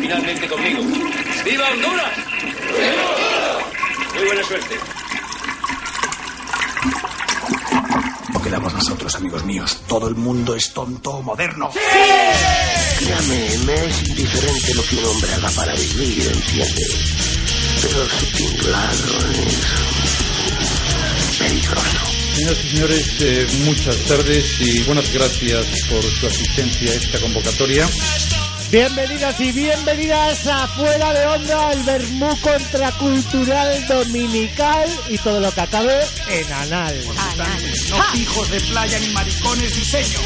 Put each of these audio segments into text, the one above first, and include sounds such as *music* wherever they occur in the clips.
finalmente conmigo. ¡Viva Honduras! Muy buena suerte. No quedamos nosotros, amigos míos. Todo el mundo es tonto o moderno. Créame, me es indiferente lo que un hombre haga para vivir, ¿entiende? Pero su tinglado es peligroso. Señoras y señores, eh, muchas tardes y buenas gracias por su asistencia a esta convocatoria. Bienvenidos y bienvenidas a Fuera de Onda, el Bermú contracultural dominical y todo lo que acabe en anal. No hijos de playa ni maricones diseño.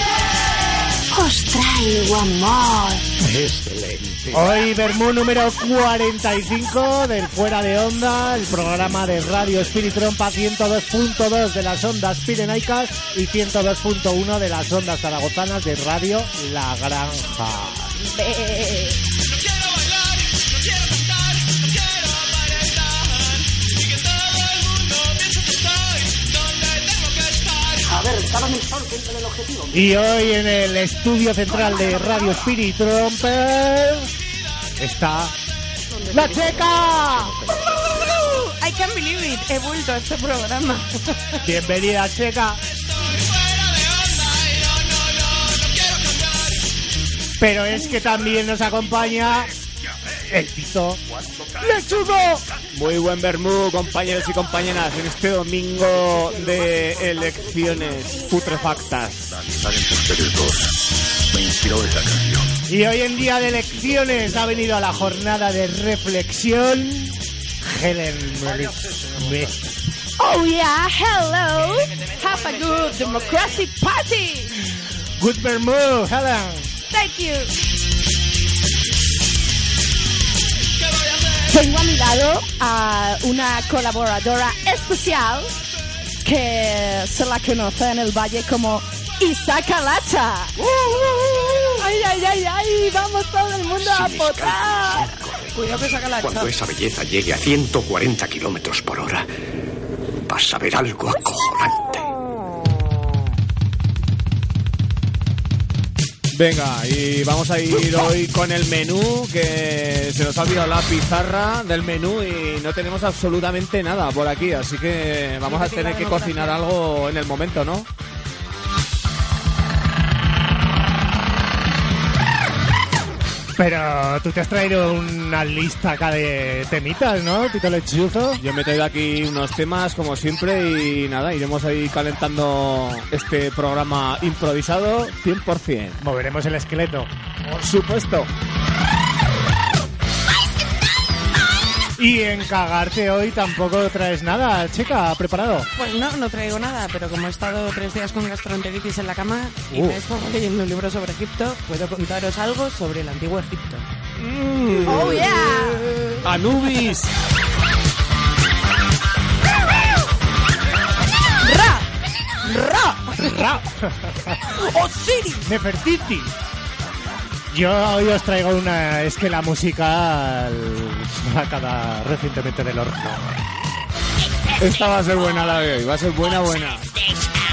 Os traigo amor. Excelente. Hoy Bermú número 45 del Fuera de Onda, el programa de Radio Spirit Trompa 102.2 de las ondas pirenaicas y 102.1 de las ondas zaragozanas de Radio La Granja. A ver, estaba en el sol, que entra el objetivo. Y hoy en el estudio central de Radio Spirit Tromper está la checa. I can't believe it. He vuelto a este programa. Bienvenida checa. Pero es que también nos acompaña el Tito Lechugo. Muy buen Bermú, compañeros y compañeras, en este domingo de elecciones putrefactas. ustedes dos. Me inspiró esa canción. Y hoy en día de elecciones ha venido a la jornada de reflexión Helen. Oh yeah, hello. Have a good democratic party. Good Bermú, Helen. Thank you. Tengo a mi lado a una colaboradora especial que se la conoce en el valle como Isaka Lacha. Ay, ay, ay, ay, vamos todo el mundo a votar. Cuidado que saca la Cuando esa belleza llegue a 140 kilómetros por hora, vas a ver algo acojonante. Venga, y vamos a ir *laughs* hoy con el menú, que se nos ha olvidado la pizarra del menú y no tenemos absolutamente nada por aquí, así que vamos a tener que cocinar algo en el momento, ¿no? Pero tú te has traído una lista acá de temitas, ¿no, Tito Lechuzo? Yo me he traído aquí unos temas como siempre y nada, iremos ahí calentando este programa improvisado 100%. Moveremos el esqueleto. Por supuesto. Y en cagarte hoy tampoco traes nada, chica, preparado. Pues no, no traigo nada, pero como he estado tres días con gastroenteritis en la cama y Uh. me he estado leyendo un libro sobre Egipto, puedo contaros algo sobre el antiguo Egipto. ¡Oh, yeah! ¡Anubis! ¡Ra! ¡Ra! ¡Ra! *laughs* ¡Osiris! Nefertiti. Yo hoy os traigo una, es que la música sacada recientemente del horno. Esta va a ser buena la de hoy, va a ser buena, buena.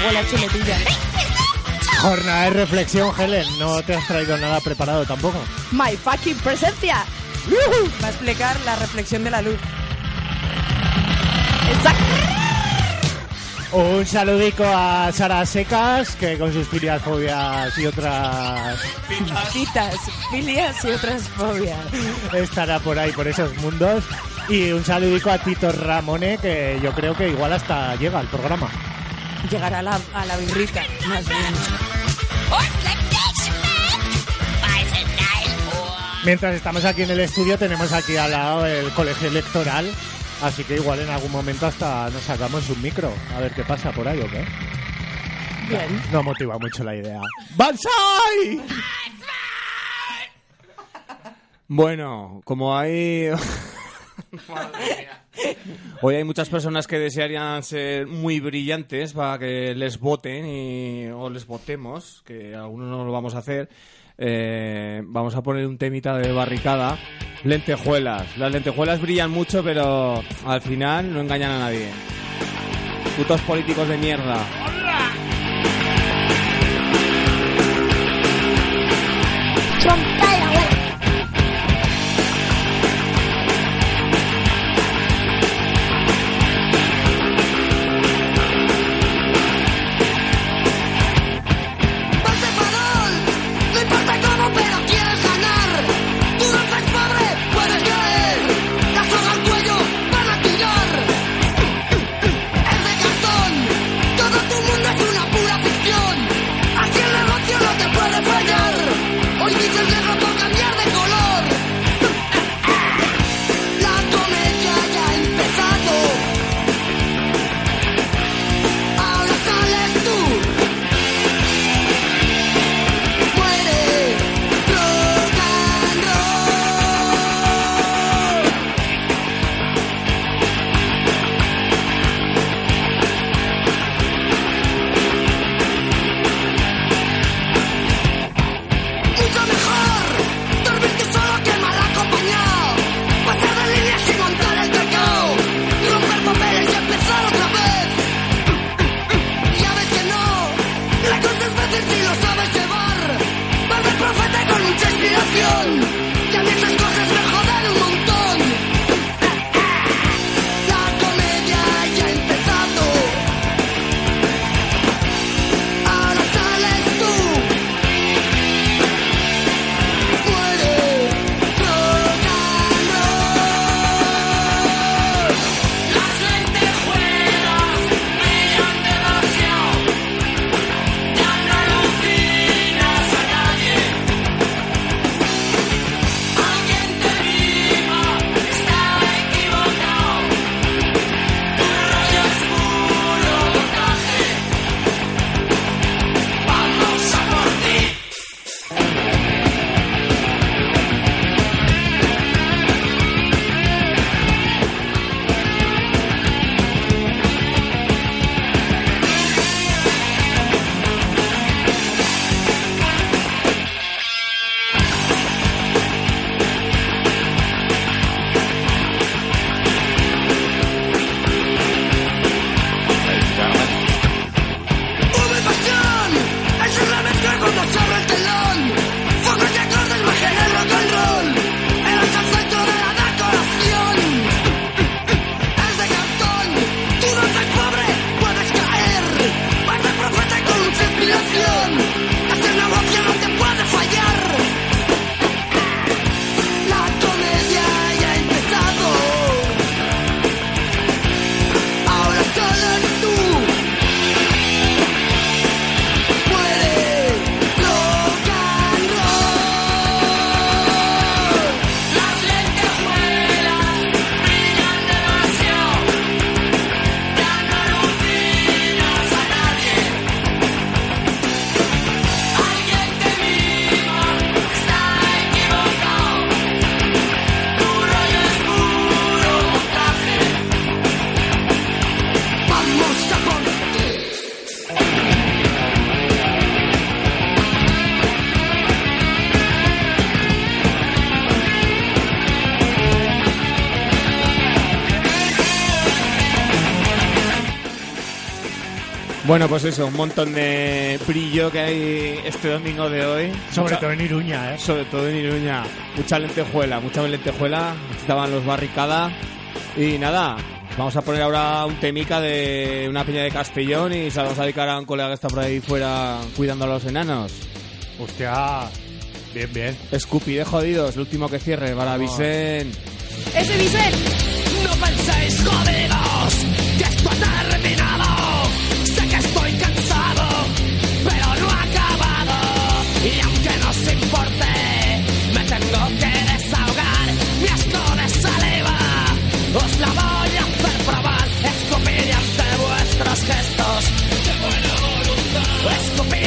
Huele a chuletilla. Jornada de reflexión, Helen, no te has traído nada preparado tampoco. My fucking presencia. Va a explicar la reflexión de la luz. Exacto. Un saludico a Sara Secas, que con sus filias, fobias y otras filias y otras fobias. estará por ahí, por esos mundos. Y un saludico a Tito Ramone, que yo creo que igual hasta llega al programa. Llegará a la, a la birrita, más bien. Mientras estamos aquí en el estudio, tenemos aquí al lado el colegio electoral. Así que igual en algún momento hasta nos sacamos un micro. A ver qué pasa por ahí o qué. Bien. No motiva mucho la idea. ¡Bansai! Bueno, como hay... *laughs* Hoy hay muchas personas que desearían ser muy brillantes para que les voten y, o les votemos, que algunos no lo vamos a hacer. Eh, vamos a poner un temita de barricada. Lentejuelas. Las lentejuelas brillan mucho, pero al final no engañan a nadie. Putos políticos de mierda. Bueno, pues eso, un montón de brillo que hay este domingo de hoy. Sobre Mucha- todo en Iruña, ¿eh? Sobre todo en Iruña. Mucha lentejuela, mucha lentejuela. Estaban los barricada. Y nada, vamos a poner ahora un temica de una peña de Castellón y se vamos a dedicar a un colega que está por ahí fuera cuidando a los enanos. Hostia, bien, bien. Scoopy de jodidos, el último que cierre para Vicen. ¡Ese Vicent! No penséis, jodidos, voluntad.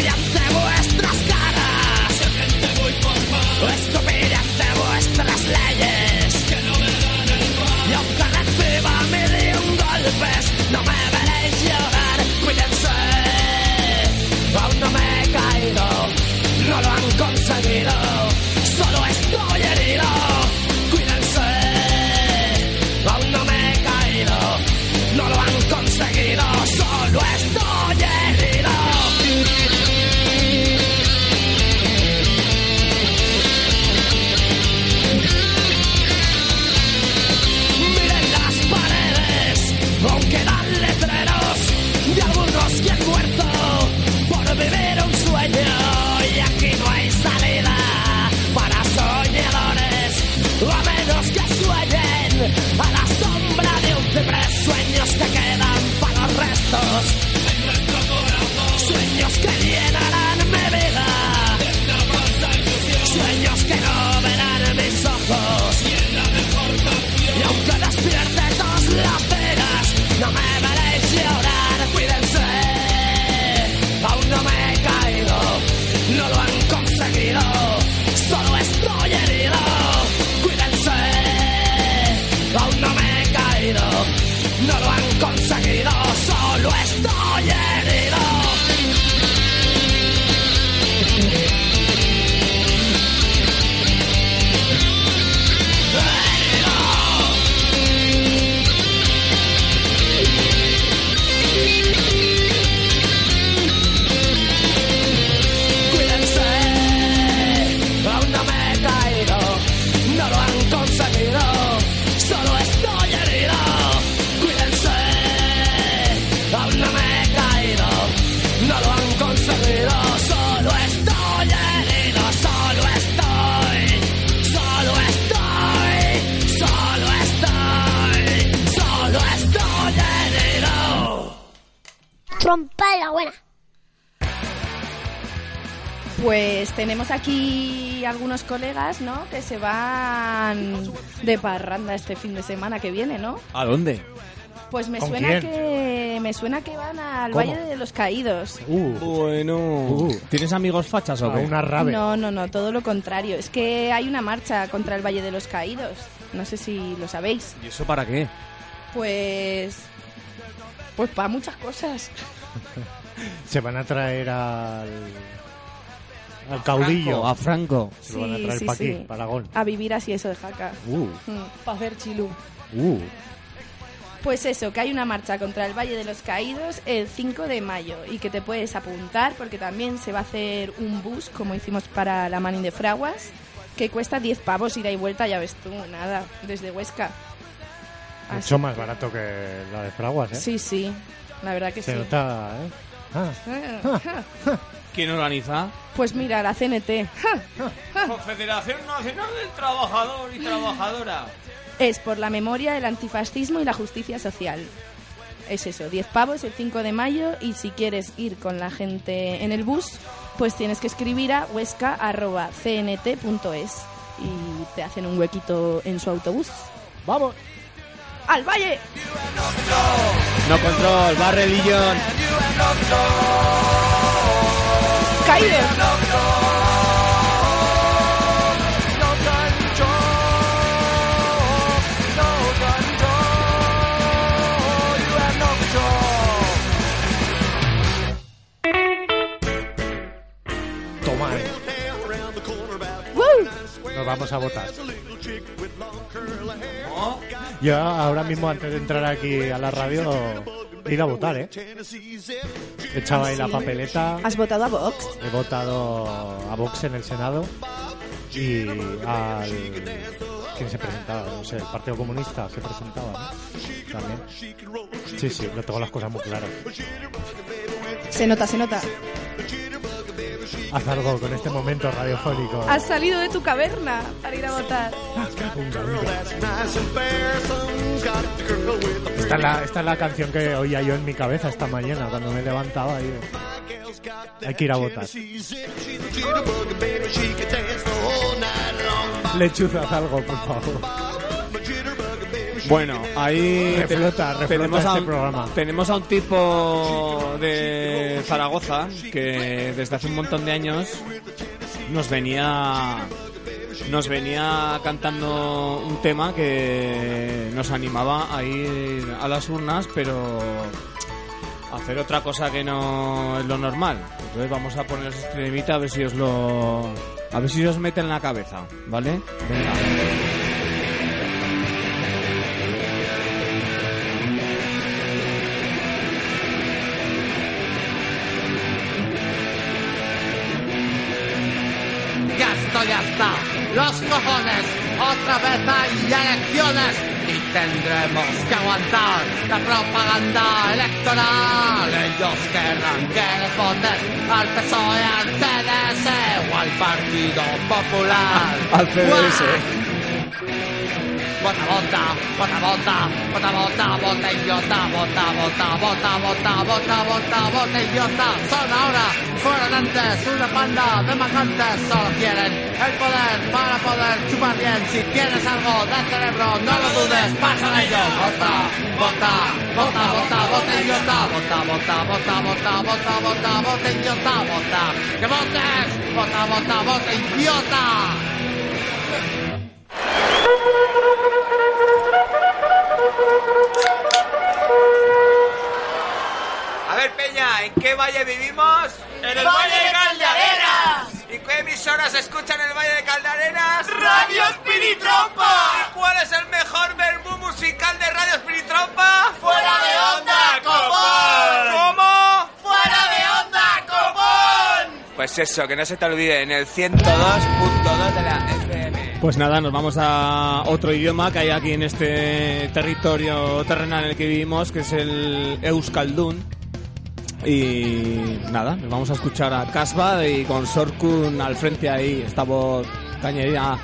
Colegas, ¿no? Que se van de parranda este fin de semana que viene, ¿no? ¿A dónde? Pues me ¿Con suena quién? que me suena que van al ¿Cómo? Valle de los Caídos. Uh, Bueno. ¿Tienes amigos fachas o qué? una rave. No, no, no, todo lo contrario. Es que hay una marcha contra el Valle de los Caídos. No sé si lo sabéis. ¿Y eso para qué? Pues pues para muchas cosas. *laughs* Se van a traer al. Al caudillo. A Franco. Se lo van a traer sí, para aquí, sí. para Aragón. A vivir así eso de jaca. Uh, Para hacer chilú. uh. Pues eso, que hay una marcha contra el Valle de los Caídos el 5 de mayo y que te puedes apuntar porque también se va a hacer un bus, como hicimos para la Mani de Fraguas, que cuesta 10 pavos ida y vuelta, ya ves tú, nada, desde Huesca. Así- Mucho más barato que la de Fraguas, ¿eh? Sí, sí, la verdad que Se sí. nota, ¿eh? Ah, ¿Quién organiza? Pues mira, la CNT. Confederación Nacional del Trabajador y Trabajadora. Es por la memoria, el antifascismo y la justicia social. Es eso, 10 pavos el 5 de mayo y si quieres ir con la gente en el bus, pues tienes que escribir a huesca.cnt.es y te hacen un huequito en su autobús. ¡Vamos! ¡Al valle! No control, barre Dillon. ¡Caído! A votar. Yo ahora mismo, antes de entrar aquí a la radio, Ir a votar, ¿eh? Echaba ahí la papeleta. ¿Has votado a Vox? He votado a Vox en el Senado y al... ¿Quién se presentaba? No sé, el Partido Comunista se presentaba, ¿no? También. Sí, sí, lo tengo las cosas muy claras. Se nota, se nota. Haz algo con este momento radiofónico. Has salido de tu caverna para ir a votar. Esta es, la, esta es la canción que oía yo en mi cabeza esta mañana cuando me levantaba. y digo, hay que ir a votar. Lechuza, haz algo, por favor. Bueno, ahí Reflota, reflota tenemos, a este un, programa. tenemos a un tipo de Zaragoza que desde hace un montón de años nos venía nos venía cantando un tema que nos animaba a ir a las urnas, pero a hacer otra cosa que no es lo normal. Entonces vamos a poneros este temita a ver si os lo a ver si os mete en la cabeza, ¿vale? Venga. Los cojones, otra vez hay elecciones y tendremos que aguantar la propaganda electoral. Ellos querrán que les votes al PSOE, al CDS o al Partido Popular. *laughs* Al CDS. Vota, vota, vota, vota, vota, vota, vota, idiota, vota, vota, vota, vota, vota, vota, vota, idiota. Son ahora, fueron antes, una panda de macantes, solo quieren el poder para poder chupar bien. Si tienes algo de cerebro, no lo dudes, pasa a ello. Vota, vota, vota, vota, vota, idiota, vota, vota, vota, vota, vota, vota, vota, idiota, vota, que votes, vota, vota, vota, idiota. A ¿en qué valle vivimos? En el Valle de Caldearenas. ¿Y qué emisoras escuchan en el Valle de Caldearenas? Radio Espiritrompa. ¿Y cuál es el mejor vermú musical de Radio Espiritrompa? ¡Fuera de onda, copón! ¿Cómo? ¡Fuera de onda, copón! Pues eso, que no se te olvide, en el 102.2 de la FM. Pues nada, nos vamos a otro idioma que hay aquí en este territorio terrenal en el que vivimos, que es el Euskaldun. Y nada, nos vamos a escuchar a Casbah y con Sorkun al frente ahí, esta voz cañería.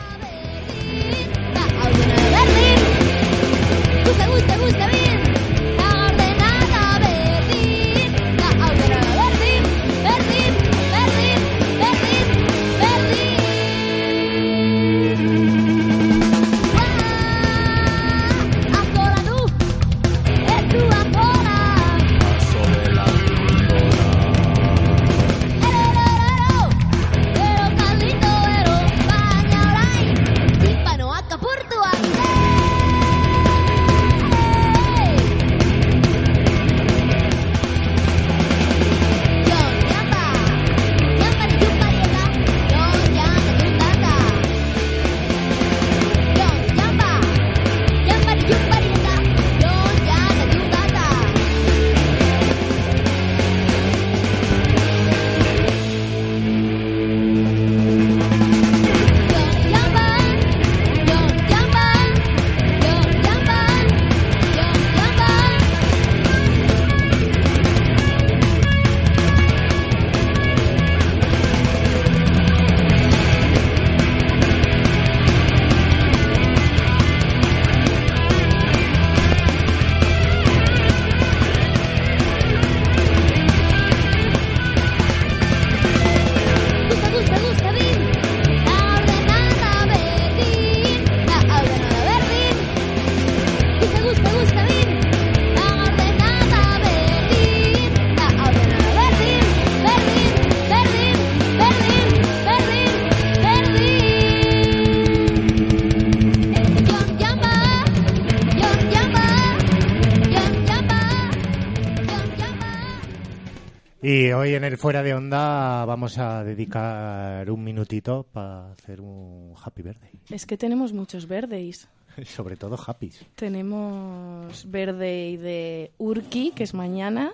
Fuera de Onda vamos a dedicar un minutito para hacer un Happy Birthday. Es que tenemos muchos verdes. *laughs* Sobre todo happy. Tenemos Verde de Urki, que es mañana,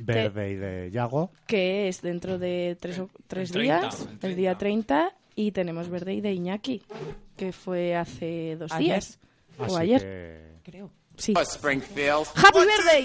Verde y de Yago. que es dentro de tres, o- tres El 30, días, el el día 30. Y tenemos Verde y de Iñaki, que fue hace dos Ayer. días. Así o ayer, que- creo. Sí. Springfield. ¡Happy Birthday!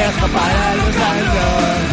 viejo para los Libre,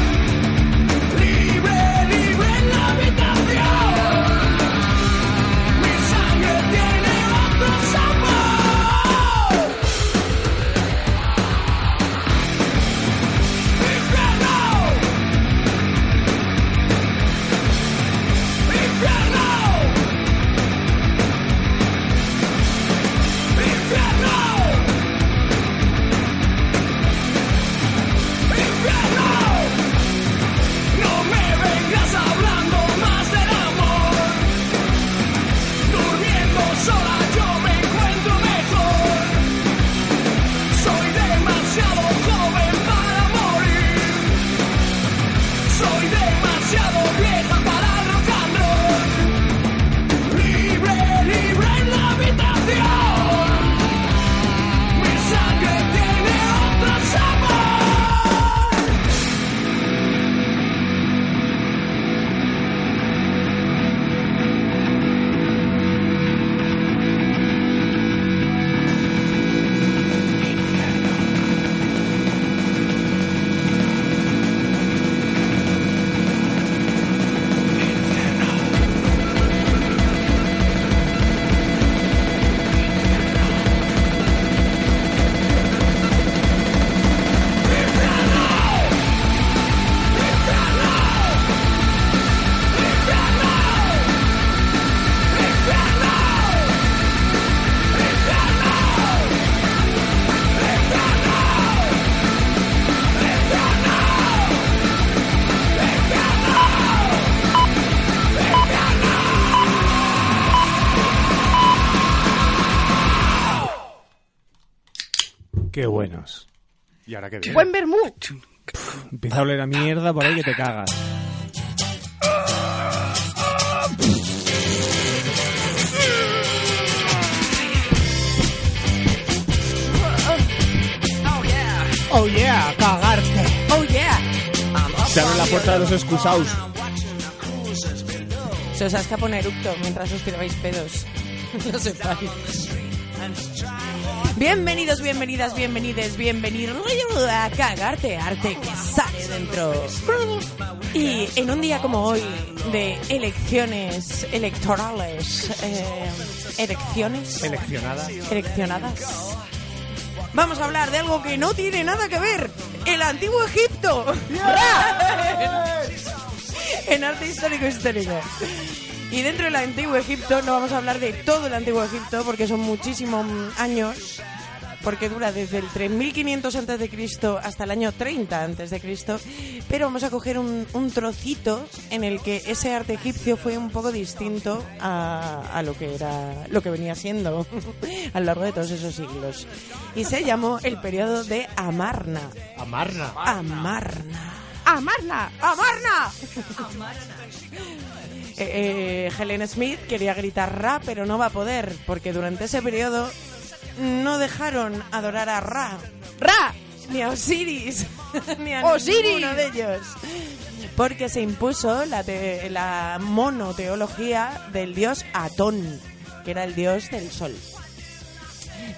¿Y ahora qué? Buen vermú. Empieza a oler a mierda por ahí que te cagas. Oh yeah, cagarte. Oh yeah. Se abre la puerta de los excusados. Se os escapa un eructo mientras os tirabais pedos. *laughs* No sepáis. Bienvenidos, bienvenidas, bienvenides, bienvenidos a cagarte arte que sale dentro. Y en un día como hoy de elecciones electorales, eh, elecciones Seleccionada. eleccionadas, vamos a hablar de algo que no tiene nada que ver, el antiguo Egipto. *laughs* en arte histórico histórico. Y dentro del antiguo Egipto no vamos a hablar de todo el antiguo Egipto porque son muchísimos años, porque dura desde el 3500 antes de Cristo hasta el año 30 antes de Cristo, pero vamos a coger un, un trocito en el que ese arte egipcio fue un poco distinto a, a lo que era lo que venía siendo *laughs* a lo largo de todos esos siglos. Y se llamó el periodo de Amarna. Amarna. Amarna. ¡Amarna! ¡Amarna! Eh, *laughs* eh, Helen Smith quería gritar Ra, pero no va a poder, porque durante ese periodo no dejaron adorar a Ra. ¡Ra! Ni a Osiris, *laughs* ni a ¡Osiris! ninguno de ellos. Porque se impuso la, te- la monoteología del dios Atón, que era el dios del sol.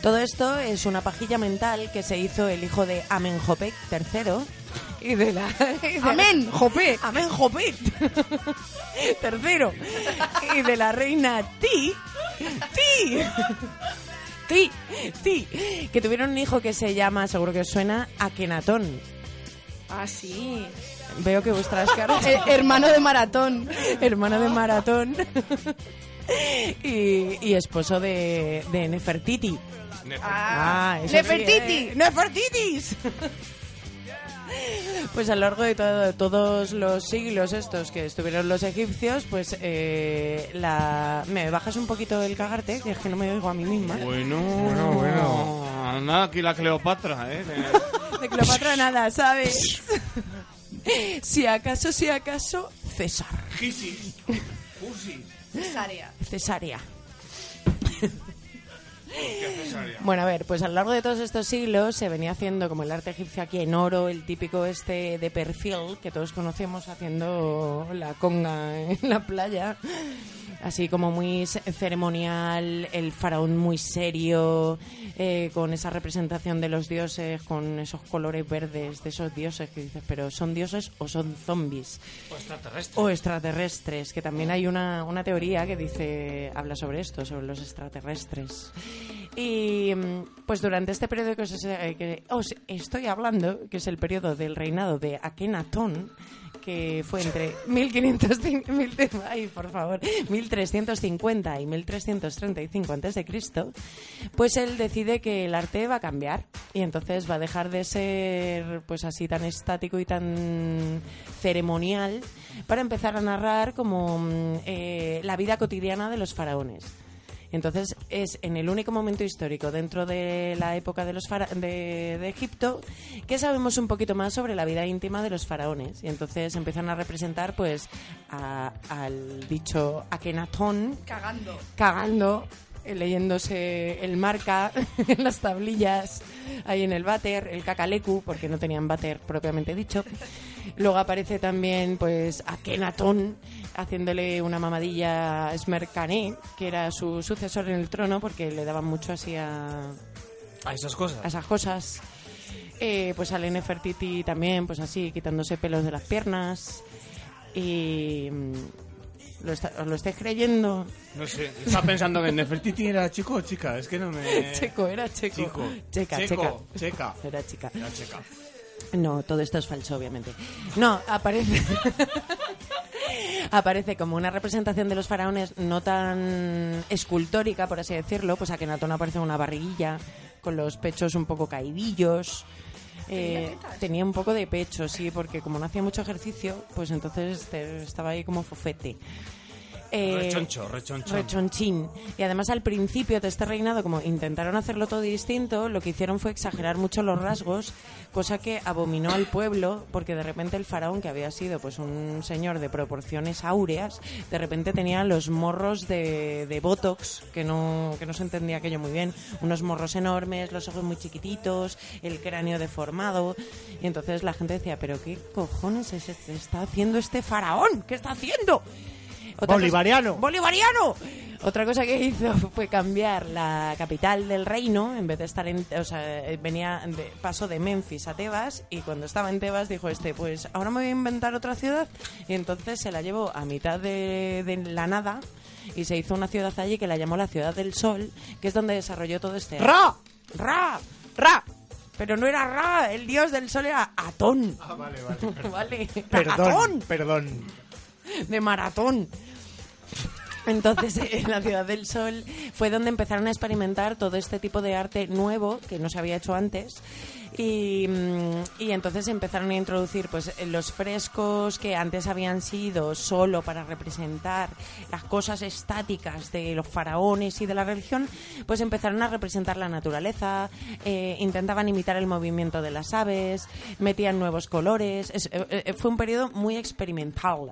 Todo esto es una pajilla mental que se hizo el hijo de Amenhotep III y de la... y de- Amén, Jopé. Amén, Jopet. *laughs* Tercero. Y de la reina Ti. Ti. Ti. Ti. Que tuvieron un hijo que se llama, seguro que os suena, Akenatón. Ah, sí. Veo que vuestras *laughs* caras... Eh, hermano de maratón. hermano de Maratón. y, y esposo de, de Nefertiti. Ah, Nefertiti. sí, ¿eh? ¡Nefertitis! Pues a lo largo de todo- todos los siglos estos que estuvieron los egipcios, pues eh, la... ¿Me bajas un poquito el cagarte? Que es que no me oigo a mí misma. Bueno, bueno, bueno. Nada, aquí la Cleopatra, ¿eh? *laughs* De Cleopatra nada, ¿sabes? si acaso, si acaso, César. Gisis. Cesárea. Cesárea. Bueno, a ver, pues a lo largo de todos estos siglos se venía haciendo como el arte egipcio aquí en oro, el típico este de perfil que todos conocemos haciendo la conga en la playa. Así como muy ce- ceremonial, el faraón muy serio, eh, con esa representación de los dioses, con esos colores verdes de esos dioses que dices, pero ¿son dioses o son zombies? O extraterrestre. O extraterrestres, que también hay una, una teoría que dice, habla sobre esto, sobre los extraterrestres. Y mm, pues durante este periodo que os, eh, que os estoy hablando, que es el periodo del reinado de Akenatón, que fue entre 1505, mil- ay, por favor, 1350 y 1335 antes de Cristo, pues él decide que el arte va a cambiar y entonces va a dejar de ser pues así tan estático y tan ceremonial para empezar a narrar como mm, eh, la vida cotidiana de los faraones. Entonces es en el único momento histórico dentro de la época de los fara- de, de Egipto que sabemos un poquito más sobre la vida íntima de los faraones y entonces empiezan a representar pues a- al dicho Akenatón Cagando. cagando, eh, leyéndose el marca *laughs* en las tablillas ahí en el váter, el cacalecu, porque no tenían váter propiamente dicho. Luego aparece también pues Akenatón haciéndole una mamadilla a que era su sucesor en el trono, porque le daban mucho así a, A esas cosas. a esas cosas. Eh, pues a Nefertiti también, pues así, quitándose pelos de las piernas. Y... mm, ¿Lo, está- ¿Os lo estáis creyendo? No sé. Estaba pensando que Nefertiti era chico o chica. Es que no me. Checo, era checo. Chico. Checa, Checo, checa. checa. Era chica. Era chica. No, todo esto es falso, obviamente. No, aparece. *laughs* aparece como una representación de los faraones no tan escultórica, por así decirlo. Pues Akenatón aparece con una barriguilla, con los pechos un poco caidillos. Eh, tenía un poco de pecho, sí, porque como no hacía mucho ejercicio, pues entonces estaba ahí como fofete. Eh, Rechoncho, rechonchón. Rechonchín. Y además al principio de este reinado, como intentaron hacerlo todo distinto, lo que hicieron fue exagerar mucho los rasgos, cosa que abominó al pueblo, porque de repente el faraón, que había sido pues un señor de proporciones áureas, de repente tenía los morros de, de Botox, que no, que no se entendía aquello muy bien, unos morros enormes, los ojos muy chiquititos, el cráneo deformado, y entonces la gente decía, pero ¿qué cojones es este- está haciendo este faraón? ¿Qué está haciendo? Otra cosa- Bolivariano. ¡Bolivariano! Otra cosa que hizo *laughs* fue cambiar la capital del reino, en vez de estar en... O sea, eh, venía de, pasó de Memphis a Tebas y cuando estaba en Tebas dijo este, pues ahora me voy a inventar otra ciudad y entonces se la llevó a mitad de, de la nada y se hizo una ciudad allí que la llamó la Ciudad del Sol, que es donde desarrolló todo este... ¡Ra! ¡Ra! ¡Ra! Pero no era Ra, el dios del sol era Atón. Ah, vale, vale. *laughs* vale. Perdón, Atón perdón. De maratón. Entonces, *laughs* en la Ciudad del Sol fue donde empezaron a experimentar todo este tipo de arte nuevo que no se había hecho antes. Y, mm, y entonces empezaron a introducir pues los frescos que antes habían sido solo para representar las cosas estáticas de los faraones y de la religión, pues empezaron a representar la naturaleza, eh, intentaban imitar el movimiento de las aves, metían nuevos colores. Es- eh, eh, fue un periodo muy experimental.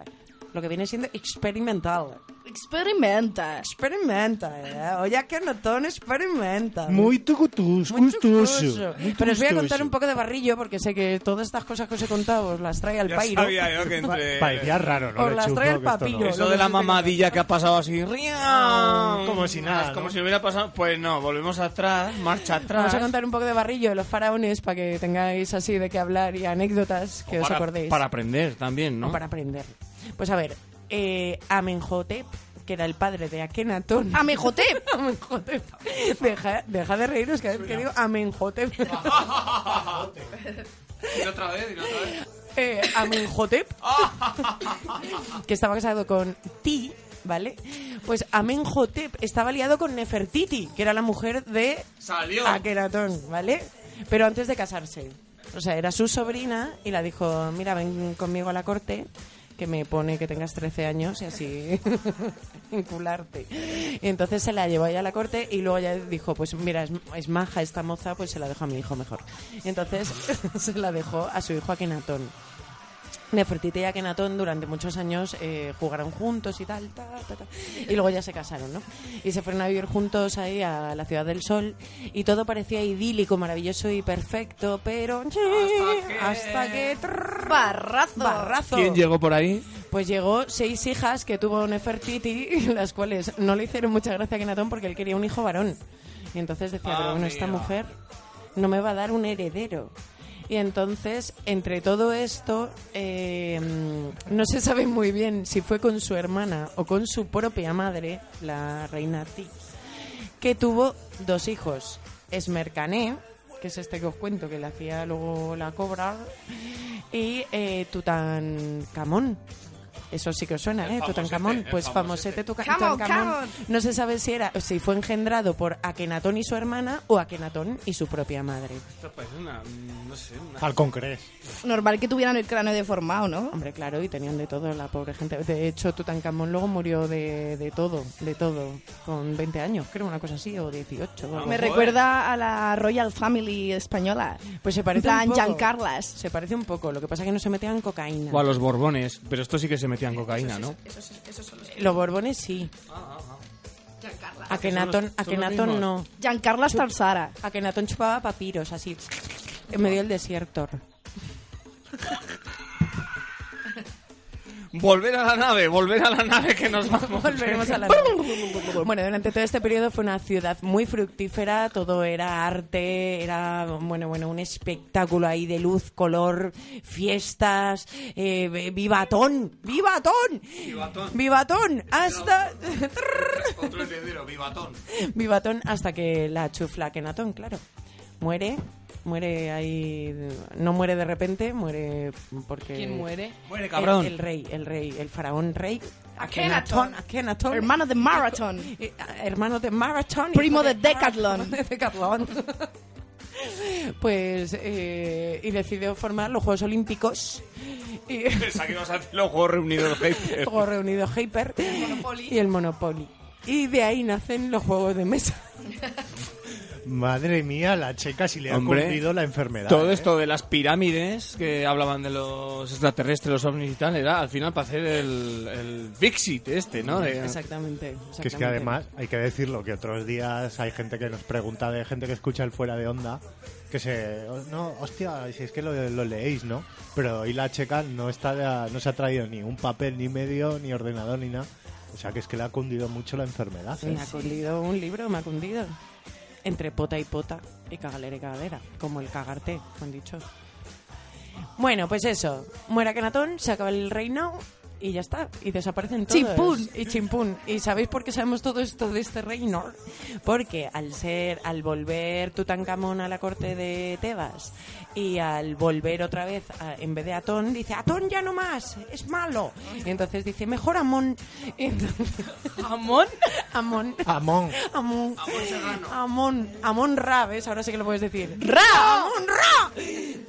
Lo que viene siendo experimental. Experimenta. Experimenta, ¿eh? Oye, Akenatón experimenta. Muy tucutus, gustoso. Gustoso. muy Pero os voy a contar un poco de barrillo porque sé que todas estas cosas que os he contado os las trae al Ya pairo. sabía yo que entre... Parecía raro, ¿no? Os las trae el papillo. Eso de la mamadilla que ha pasado así, ¡ria! Como si nada, Es como ¿no? si hubiera pasado. Pues no, volvemos atrás, marcha atrás. Vamos a contar un poco de barrillo de los faraones para que tengáis así de qué hablar y anécdotas que O os para, acordéis. Para aprender también, ¿no? O para aprender. Pues a ver, eh, Amenhotep, que era el padre de Akenatón. Amenhotep. *laughs* Amenhotep. Deja, deja de reíros cada vez que digo Amenhotep. Dilo otra vez, otra vez. eh, Amenhotep, que estaba casado con Ti, ¿vale? Pues Amenhotep estaba liado con Nefertiti, que era la mujer de Salió. Akenatón, ¿vale? Pero antes de casarse. O sea, era su sobrina y la dijo, mira, ven conmigo a la corte, que me pone que tengas 13 años y así *laughs* vincularte. Entonces se la llevó allá a la corte y luego ya dijo, pues mira, es, maja esta moza, pues se la dejo a mi hijo mejor. Entonces *laughs* se la dejó a su hijo Akenatón. Nefertiti y Akenatón durante muchos años eh, jugaron juntos y tal, ta, ta, ta. y luego ya se casaron, ¿no? Y se fueron a vivir juntos ahí a la Ciudad del Sol y todo parecía idílico, maravilloso y perfecto, pero hasta que, trrr, Barrazo. barrazo. ¿Quién llegó por ahí? Pues llegó seis hijas que tuvo Nefertiti, *laughs* las cuales no le hicieron mucha gracia a Akenatón porque él quería un hijo varón. Y entonces decía, Ah, pero bueno, esta mujer no me va a dar un heredero. Y entonces, entre todo esto, eh, no se sabe muy bien si fue con su hermana o con su propia madre, la reina Ti, que tuvo dos hijos. Esmercané, que es este que os cuento, que le hacía luego la cobra, y eh, Tutankamón. Eso sí que os suena, ¿eh? Tutankamón. el Pues famosete on, Tutankamón. No se sabe si era si fue engendrado por Akenatón y su hermana o Akenatón y su propia madre. Esto parece una. No sé, una. Falcon crees. Normal que tuvieran el cráneo deformado, ¿no? Hombre, claro, y tenían de todo la pobre gente. De hecho, Tutankamón luego murió de, de todo, de todo, con 20 años, creo, una cosa así, o 18. o algo Me recuerda a la Royal Family española. Pues se parece plan, un poco. Giancarlas. Se parece un poco, lo que pasa es que no se metían cocaína. O a los Borbones, pero esto sí que se metían cocaína, ¿no? Los borbones sí. Akenatón, Son los- son los Akenatón mismos. no. Giancarlas Tarsara. Akenatón chupaba papiros, así, en medio del desierto. *laughs* Volver a la nave, volver a la nave que nos *laughs* vamos. Volveremos a la nave. Bueno, durante todo este periodo fue una ciudad muy fructífera, todo era arte, era, bueno, bueno, un espectáculo ahí de luz, color, fiestas, eh, vivatón, vivatón, Vivatón. vivatón, hasta, vivatón. vivatón hasta que la chufla Kenatón, claro, muere, muere ahí, no muere de repente, muere porque... ¿Quién muere? Muere, El, cabrón. el rey, el rey, el faraón rey. Akenatón. Akenatón. Hermano de Marathon. *laughs* Eh, Hermano de Marathon. Primo de Decathlon. *laughs* de Decathlon. *laughs* Pues, eh, y decidió formar los Juegos Olímpicos. Y Pensaba que ibas a decir los juegos reunidos Hyper. luego reunido Hyper y el Monopoly. Y de ahí nacen los juegos de mesa. Madre mía, la checa si le ha cundido la enfermedad. Todo ¿eh? esto de las pirámides que hablaban de los extraterrestres, los ovnis y tal, era al final para hacer el, el Vixit este, ¿no? De- Exactamente. Que es que exactamente. además, hay que decirlo, que otros días hay gente que nos pregunta de gente que escucha el fuera de onda, que se... No, hostia, si es que lo, lo leéis, ¿no? Pero hoy la checa no, está, no se ha traído ni un papel, ni medio, ni ordenador, ni nada. O sea que es que le ha cundido mucho la enfermedad. ¿eh? Me ha cundido un libro, me ha cundido. Entre pota y pota y cagalera y cagadera, como el cagarte, han dicho. Bueno, pues eso. Muera Kenatón, se acaba el reino y ya está. Y desaparecen todos. Chimpún. Y chimpún. ¿Y sabéis por qué sabemos todo esto de este reino? Porque al ser, al volver Tutankamón a la corte de Tebas y al volver otra vez, a- en vez de Atón, dice, Atón ya no más, es malo. Y entonces dice, mejor Amón. Entonces- ¿Amón? Amón. Amón. Amón. Amón. Amón Ra, ¿ves? Ahora sí que lo puedes decir. ¡Ra! ¡Amón Ra!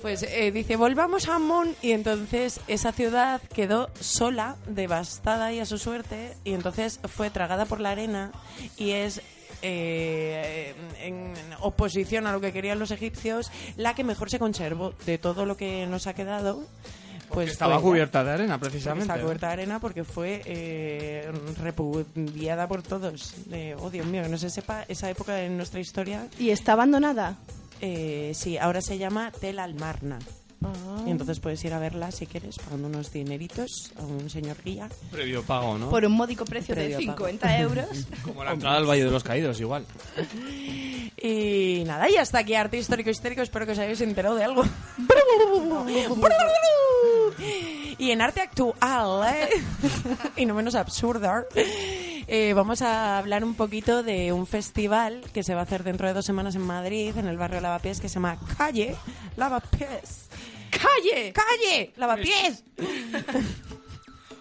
Pues eh, dice, volvamos a Amón. Y entonces esa ciudad quedó sola, devastada y a su suerte. Y entonces fue tragada por la arena y es... eh, en oposición a lo que querían los egipcios, la que mejor se conservó de todo lo que nos ha quedado, Pues Estaba fue cubierta de arena, precisamente. Estaba cubierta de arena porque fue eh, repudiada por todos. Oh, Dios mío, que no se sepa esa época de nuestra historia. ¿Y está abandonada? Eh, sí, ahora se llama Tel Almarna. Ah. Y entonces puedes ir a verla si quieres, pagando unos dineritos a un señor guía. Previo pago, ¿no? Por un módico precio de Previo pago. 50 euros. *laughs* Como la entrada al Valle de los Caídos, igual. Y nada, y hasta aquí Arte Histórico Histérico. Espero que os hayáis enterado de algo. *laughs* y en Arte Actual, ¿eh? *laughs* y no menos absurdo, eh, vamos a hablar un poquito de un festival que se va a hacer dentro de dos semanas en Madrid, en el barrio Lavapiés, que se llama Calle Lavapiés. ¡Calle! ¡Calle! ¡Lavapiés! *laughs*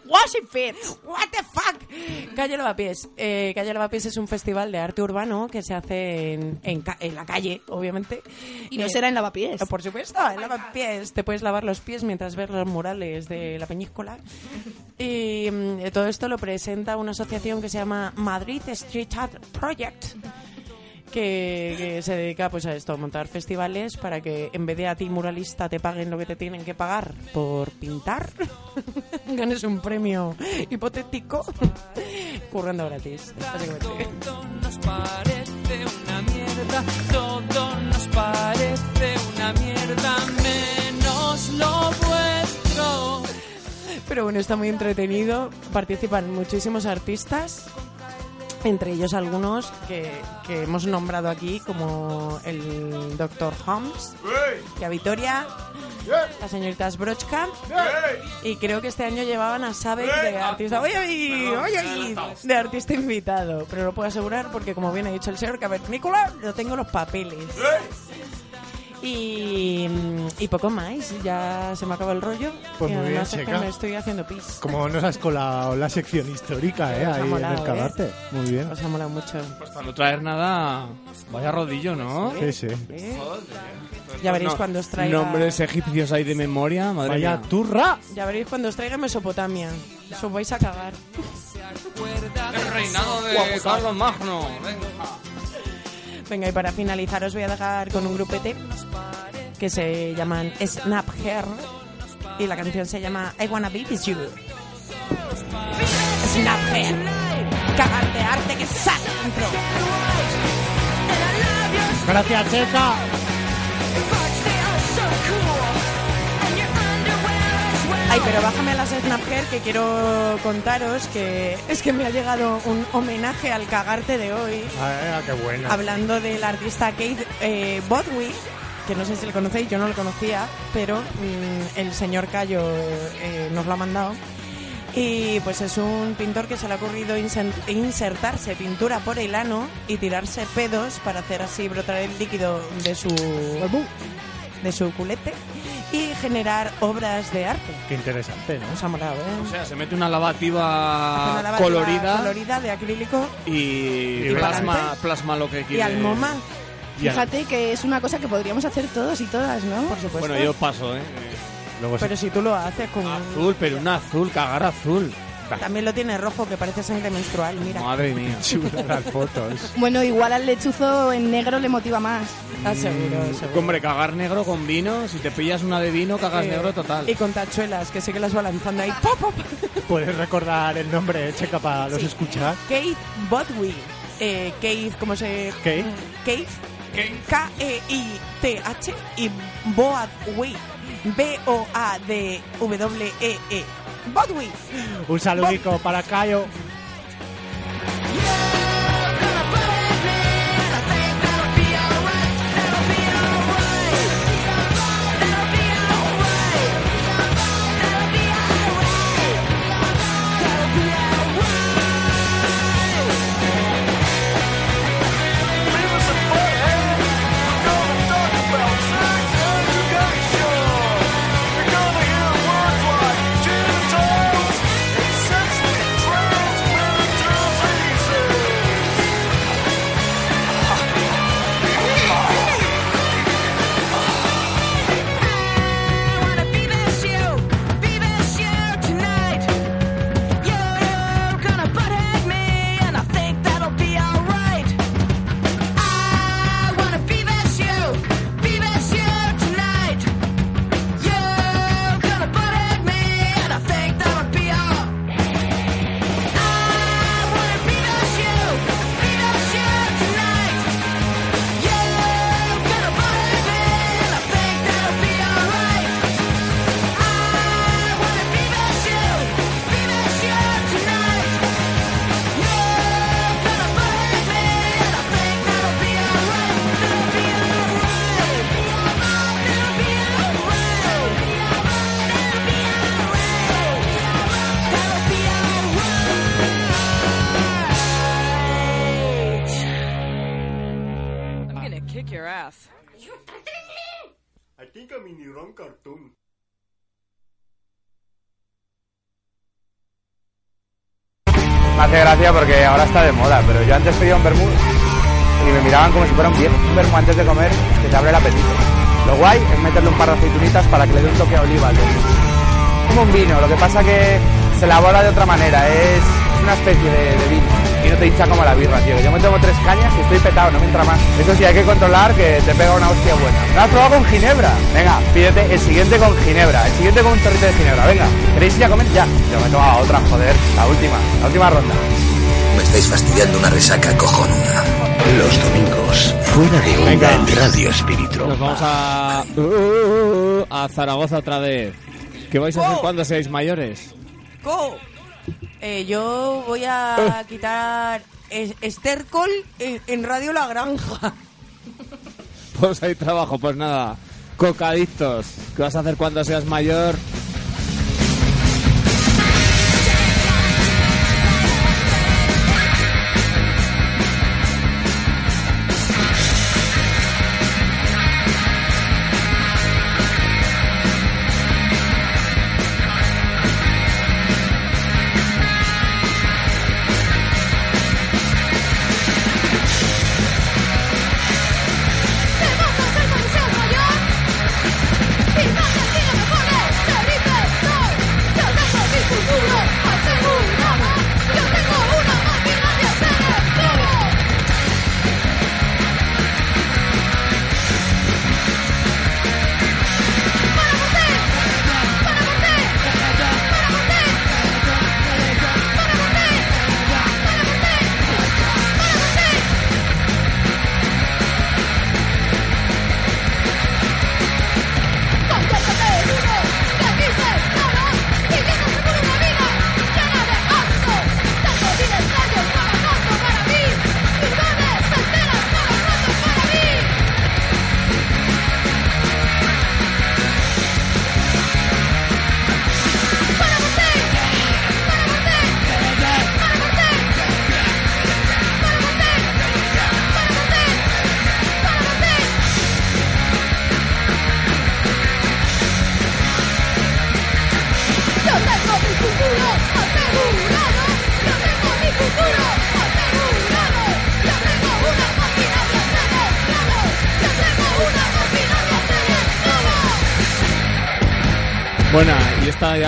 Wash it fit. What the fuck? Calle Lavapiés. Eh, Calle Lavapiés es un festival de arte urbano que se hace en, en, ca- en la calle, obviamente. Y no Eh, será en lavapiés. Por supuesto, en lavapiés. Te puedes lavar los pies mientras ves los murales de la peñíscola. Y mm, eh, todo esto lo presenta una asociación que se llama Madrid Street Art Project. Que, que se dedica pues a esto, a montar festivales para que en vez de a ti muralista te paguen lo que te tienen que pagar por pintar, *laughs* ganes un premio hipotético *laughs* currando gratis. básicamente. Todo nos parece una mierda, todo nos parece una mierda, menos lo vuestro. Pero bueno, está muy entretenido. Participan muchísimos artistas, entre ellos algunos que, que hemos nombrado aquí, como el Dr. Holmes, y a Vitoria, la señorita Sbrochka, y creo que este año llevaban a Sabe de artista. ¡Oye, oye, oye! De artista invitado. Pero lo puedo asegurar porque, como bien ha dicho el señor Cavernícola, lo tengo en los papeles. Y, y poco más, ya se me acaba el rollo. Pues y muy bien, es que me estoy haciendo pis. Como nos has colado la sección histórica, ¿eh? Os Ahí en molado, el cagarte. Muy bien. Os ha molado mucho. Pues para no traer nada, vaya rodillo, ¿no? Sí, sí. ¿eh? Ya veréis No- cuando os traiga. Nombres egipcios ahí de memoria, madre Vaya mía. turra. Ya veréis cuando os traiga Mesopotamia. Os vais a cagar. El reinado de Carlos Magno. Venga. Venga, y para finalizar os voy a dejar con un grupete que se llaman Snap Hair y la canción se llama I Wanna Be With You. Snap Hair. Cagar de arte que sale dentro. Gracias, Checa. Ay, pero bájame a las Snapcare que quiero contaros que es que me ha llegado un homenaje al cagarte de hoy. Ah, qué bueno. hablando del artista Keith eh, Bodwick, que no sé si le conocéis, yo no lo conocía, pero mm, el señor Cayo eh, nos lo ha mandado. Y pues es un pintor que se le ha ocurrido insertarse pintura por el ano y tirarse pedos para hacer así brotar el líquido de su de su culete y generar obras de arte. Qué interesante, ¿no? Nos ha molado, ¿eh? O sea, se mete una lavativa, una lavativa colorida, colorida de acrílico y, Y plasma, pa'lante. plasma lo que y quiere. al MoMA, Y al- Fíjate que es una cosa que podríamos hacer todos y todas, ¿no? por supuesto. Bueno, yo paso, ¿eh? Luego Pero si tú lo haces con... Azul, pero un azul, cagar azul. También lo tiene rojo, que parece sangre menstrual, mira. Madre mía. *laughs* chula las fotos. Bueno, igual al lechuzo en negro le motiva más. Ah, seguro, seguro. Hombre, cagar negro con vino, si te pillas una de vino, cagas negro total. Y con tachuelas, que sé que las va lanzando ahí. ¡Pop, pop! *laughs* ¿Puedes recordar el nombre, Checa, para los escuchar? Kate Bodwin. Eh, Kate, ¿cómo se...? Kate. Kate. K-E-I-T-H. Y Boadway. B-O-A-D-W-E-E. Un saludico para Cayo. Hace gracia porque ahora está de moda, pero yo antes pedía un vermú y me miraban como si fuera un viejo. Un vermú antes de comer que te abre el apetito. Lo guay es meterle un par de aceitunitas para que le dé un toque a oliva al. Como un vino, lo que pasa que se elabora de otra manera, es una especie de vino y no te hincha como la birra, tío. Yo me tomo tres cañas y estoy petado, no me entra más. Eso sí, hay que controlar que te pega una hostia buena. ¿Lo has probado con ginebra? Venga, pídete el siguiente con ginebra, el siguiente con un chorrito de ginebra, venga. ¿Queréis ir a comer? Ya. Yo me he tomado otra, joder, la última, la última ronda. Me estáis fastidiando una resaca cojonuda. Los domingos, fuera de onda Venga. en Radio Espíritu. Nos vamos a, uh, a Zaragoza otra vez. ¿Qué vais a hacer Oh. cuando seáis mayores? Co. Eh, yo voy a quitar es- estércol en, en Radio La Granja. Pues hay trabajo, pues nada. Cocadictos. ¿Qué vas a hacer cuando seas mayor?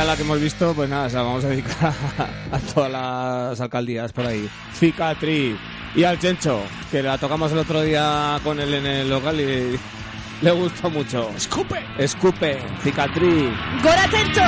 La que hemos visto, pues nada, se la vamos a dedicar a, a todas las alcaldías por ahí. Cicatri y al Chencho, que la tocamos el otro día con él en el local y le gustó mucho. ¡Escupe! ¡Escupe! Cicatri. Gora atento.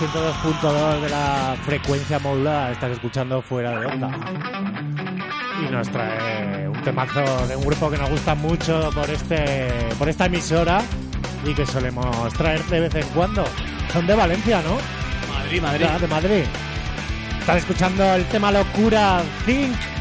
El 102.2 de la frecuencia modulada. Estás escuchando fuera de onda. Y nos trae un temazo de un grupo que nos gusta mucho por este por esta emisora y que solemos traer de vez en cuando. Son de Valencia, ¿no? Madrid, Madrid. Ya, de Madrid. Estás escuchando el tema Locura Think.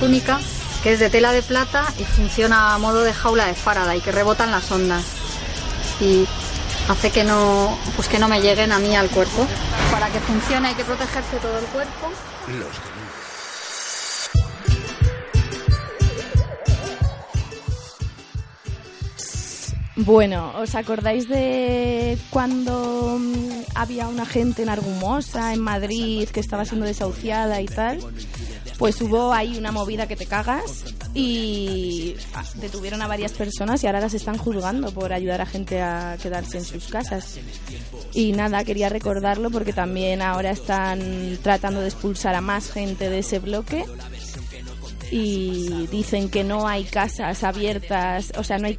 Túnica que es de tela de plata y funciona a modo de jaula de Faraday que rebotan las ondas y hace que no pues que no me lleguen a mí al cuerpo. Para que funcione hay que protegerse todo el cuerpo. Bueno, ¿os acordáis de cuando mm, había una gente en Argumosa, en Madrid, que estaba siendo desahuciada y tal? Pues hubo ahí una movida que te cagas y detuvieron a varias personas y ahora las están juzgando por ayudar a gente a quedarse en sus casas. Y nada, quería recordarlo porque también ahora están tratando de expulsar a más gente de ese bloque y dicen que no hay casas abiertas, o sea, no hay,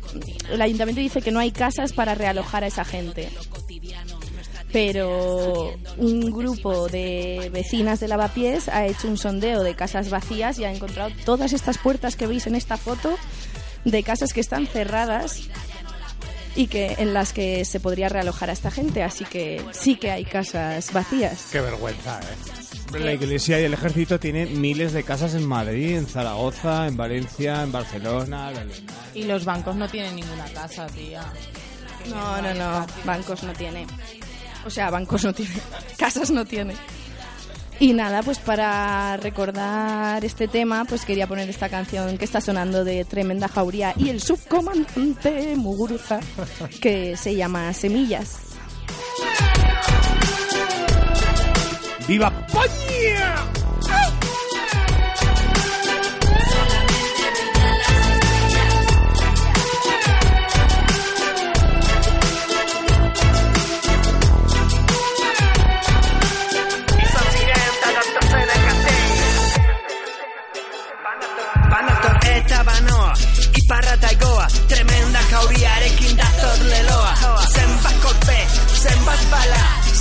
el ayuntamiento dice que no hay casas para realojar a esa gente. Pero un grupo de vecinas de Lavapiés ha hecho un sondeo de casas vacías y ha encontrado todas estas puertas que veis en esta foto de casas que están cerradas y que en las que se podría realojar a esta gente, así que sí que hay casas vacías. Qué vergüenza, ¿eh? La iglesia y el ejército tienen miles de casas en Madrid, en Zaragoza, en Valencia, en Barcelona. Y los bancos no tienen ninguna casa, tía. No, no, no, bancos no tiene. O sea, bancos no tiene, *laughs* casas no tiene. Y nada, pues para recordar este tema, pues quería poner esta canción que está sonando de Tremenda Jauría y el subcomandante Muguruza, *laughs* que se llama Semillas. ¡Viva España!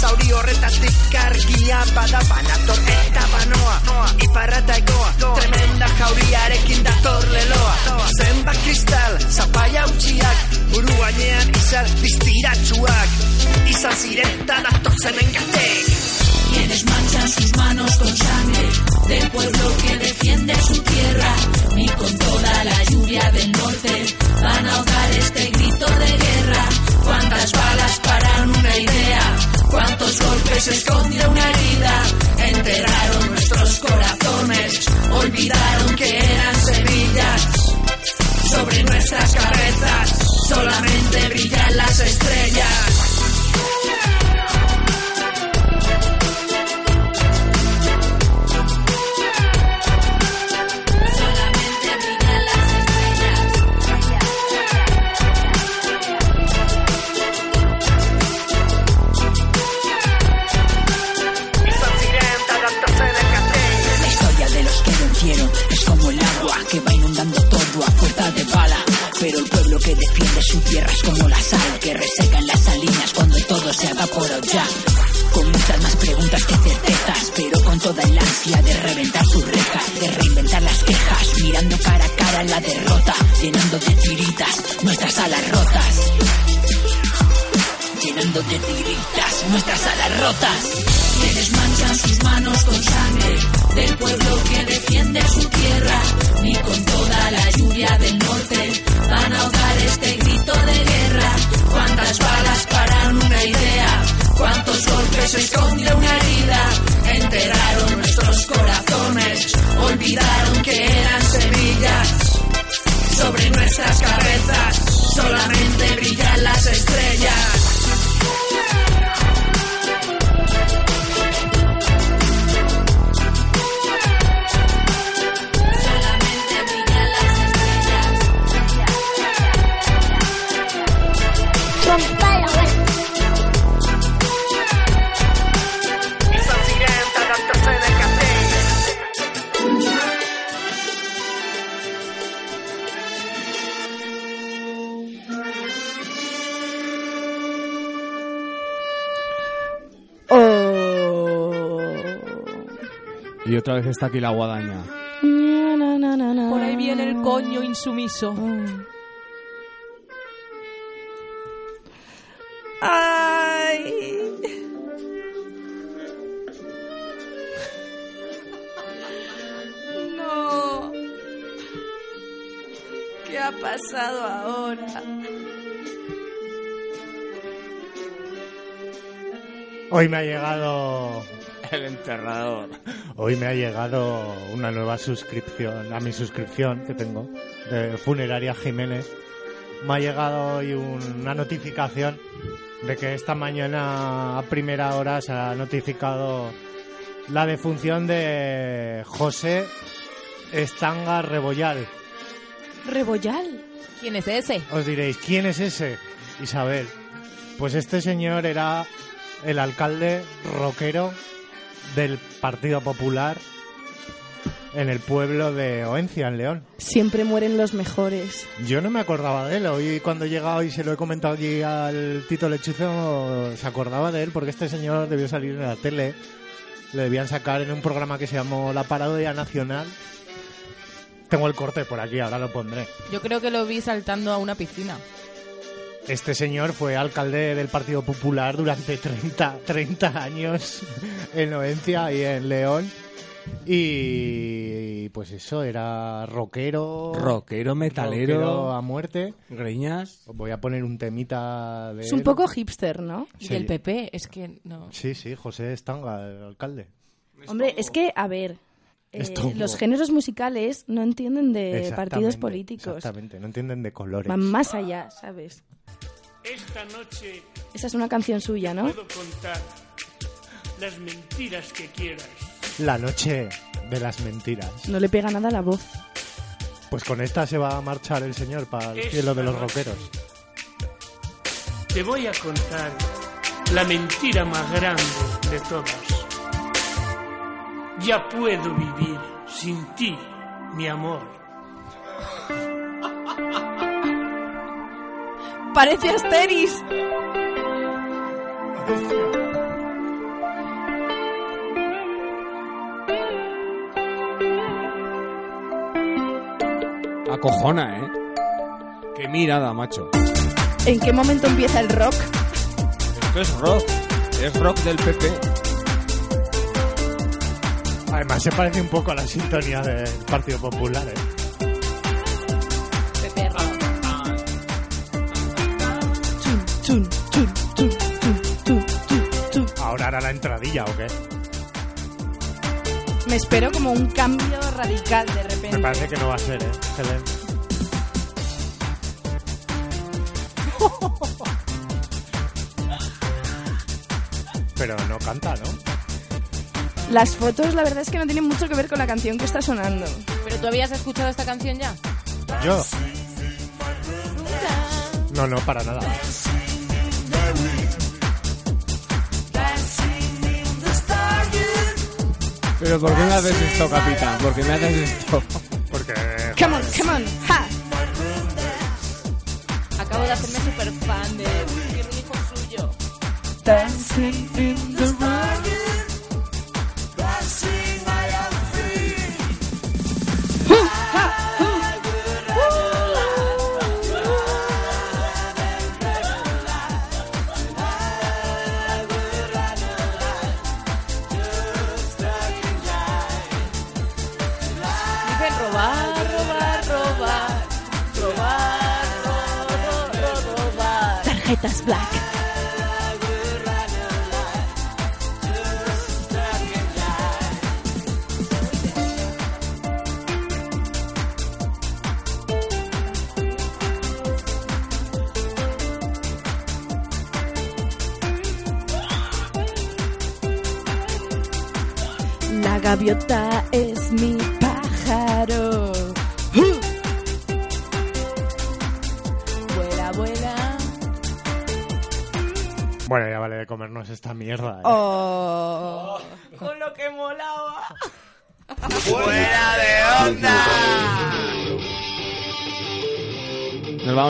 Jauriarekin dator leloa. Zenbat kolpe, zenbat bala, zauri horretan bada banator eta banoa. Iparrata egoa, tremenda jauriarekin dator leloa. Zenbat kristal, zapaia utziak Buru gainean izar biztiratsuak Izan ziren eta dator zemengatek Quienes manchan sus manos con sangre del pueblo que defiende su tierra, ni con toda la lluvia del norte van a ahogar este grito de guerra. Cuántas balas paran una idea, cuántos golpes esconde una herida. Enterraron nuestros corazones, olvidaron que eran semillas. Sobre nuestras cabezas solamente brillan las estrellas. Que defiende su tierra es como la sal que reseca en las salinas cuando todo se evapora ya. Con muchas más preguntas que certezas, pero con toda el ansia de reventar su reja, de reinventar las quejas, mirando cara a cara la derrota, llenando de tiritas nuestras alas rotas. Llenando de tiritas nuestras alas rotas. Quienes manchan sus manos con sangre del pueblo cabezas solamente brillan las estrellas. Otra vez está aquí la guadaña. Por ahí viene el coño insumiso. ¡Ay! No. ¿Qué ha pasado ahora? Hoy me ha llegado. *laughs* El enterrador. Hoy me ha llegado una nueva suscripción a mi suscripción que tengo de Funeraria Jiménez. Me ha llegado hoy un- una notificación de que esta mañana a primera hora se ha notificado la defunción de José Estanga Rebollal. Rebollal. ¿Quién es ese? Os diréis, ¿quién es ese? Isabel. Pues este señor era el alcalde roquero del Partido Popular en el pueblo de Oencia, en León. Siempre mueren los mejores. Yo no me acordaba de él. Hoy cuando he llegado y se lo he comentado aquí al Tito Lechuzo, se acordaba de él porque este señor debió salir en la tele. Le debían sacar en un programa que se llamó La Parodia Nacional. Tengo el corte por aquí, ahora lo pondré. Yo creo que lo vi saltando a una piscina. Este señor fue alcalde del Partido Popular durante 30, 30 años en Oencia y en León. Y pues eso, era rockero. Rockero, metalero. rockero a muerte. Greñas. Os voy a poner un temita de. Es un él. poco hipster, ¿no? Y del PP, es que no. Sí, sí, José Estanga, el alcalde. Hombre, es que, a ver, eh, los géneros musicales no entienden de partidos políticos. Exactamente, no entienden de colores. Van más allá, ¿sabes? Esta noche Esa es una canción suya, ¿no? puedo contar las mentiras que quieras. La noche de las mentiras. No le pega nada la voz. Pues con esta se va a marchar el señor para el cielo de los rockeros. Te voy a contar la mentira más grande de todas. Ya puedo vivir sin ti, mi amor. Parece Asteris. Acojona, ¿eh? Qué mirada, macho. ¿En qué momento empieza el rock? Esto es rock. Es rock del PP. Además se parece un poco a la sintonía del Partido Popular, ¿eh? Ahora hará la entradilla, ¿o qué? Me espero como un cambio radical de repente. Me parece que no va a ser, ¿eh? Helen. *laughs* Pero no canta, ¿no? Las fotos, la verdad es que no tienen mucho que ver con la canción que está sonando. ¿Pero tú habías escuchado esta canción ya? ¿Yo? No, no, para nada. Pero ¿por qué me haces esto, capitán? ¿Por qué me haces esto? Porque... Come on, come on, ha. Acabo de hacerme super fan de un hijo suyo. Dancing in the robar, robar, robar. Robar, ro, ro, ro, robar. Tarjetas black. La gaviota es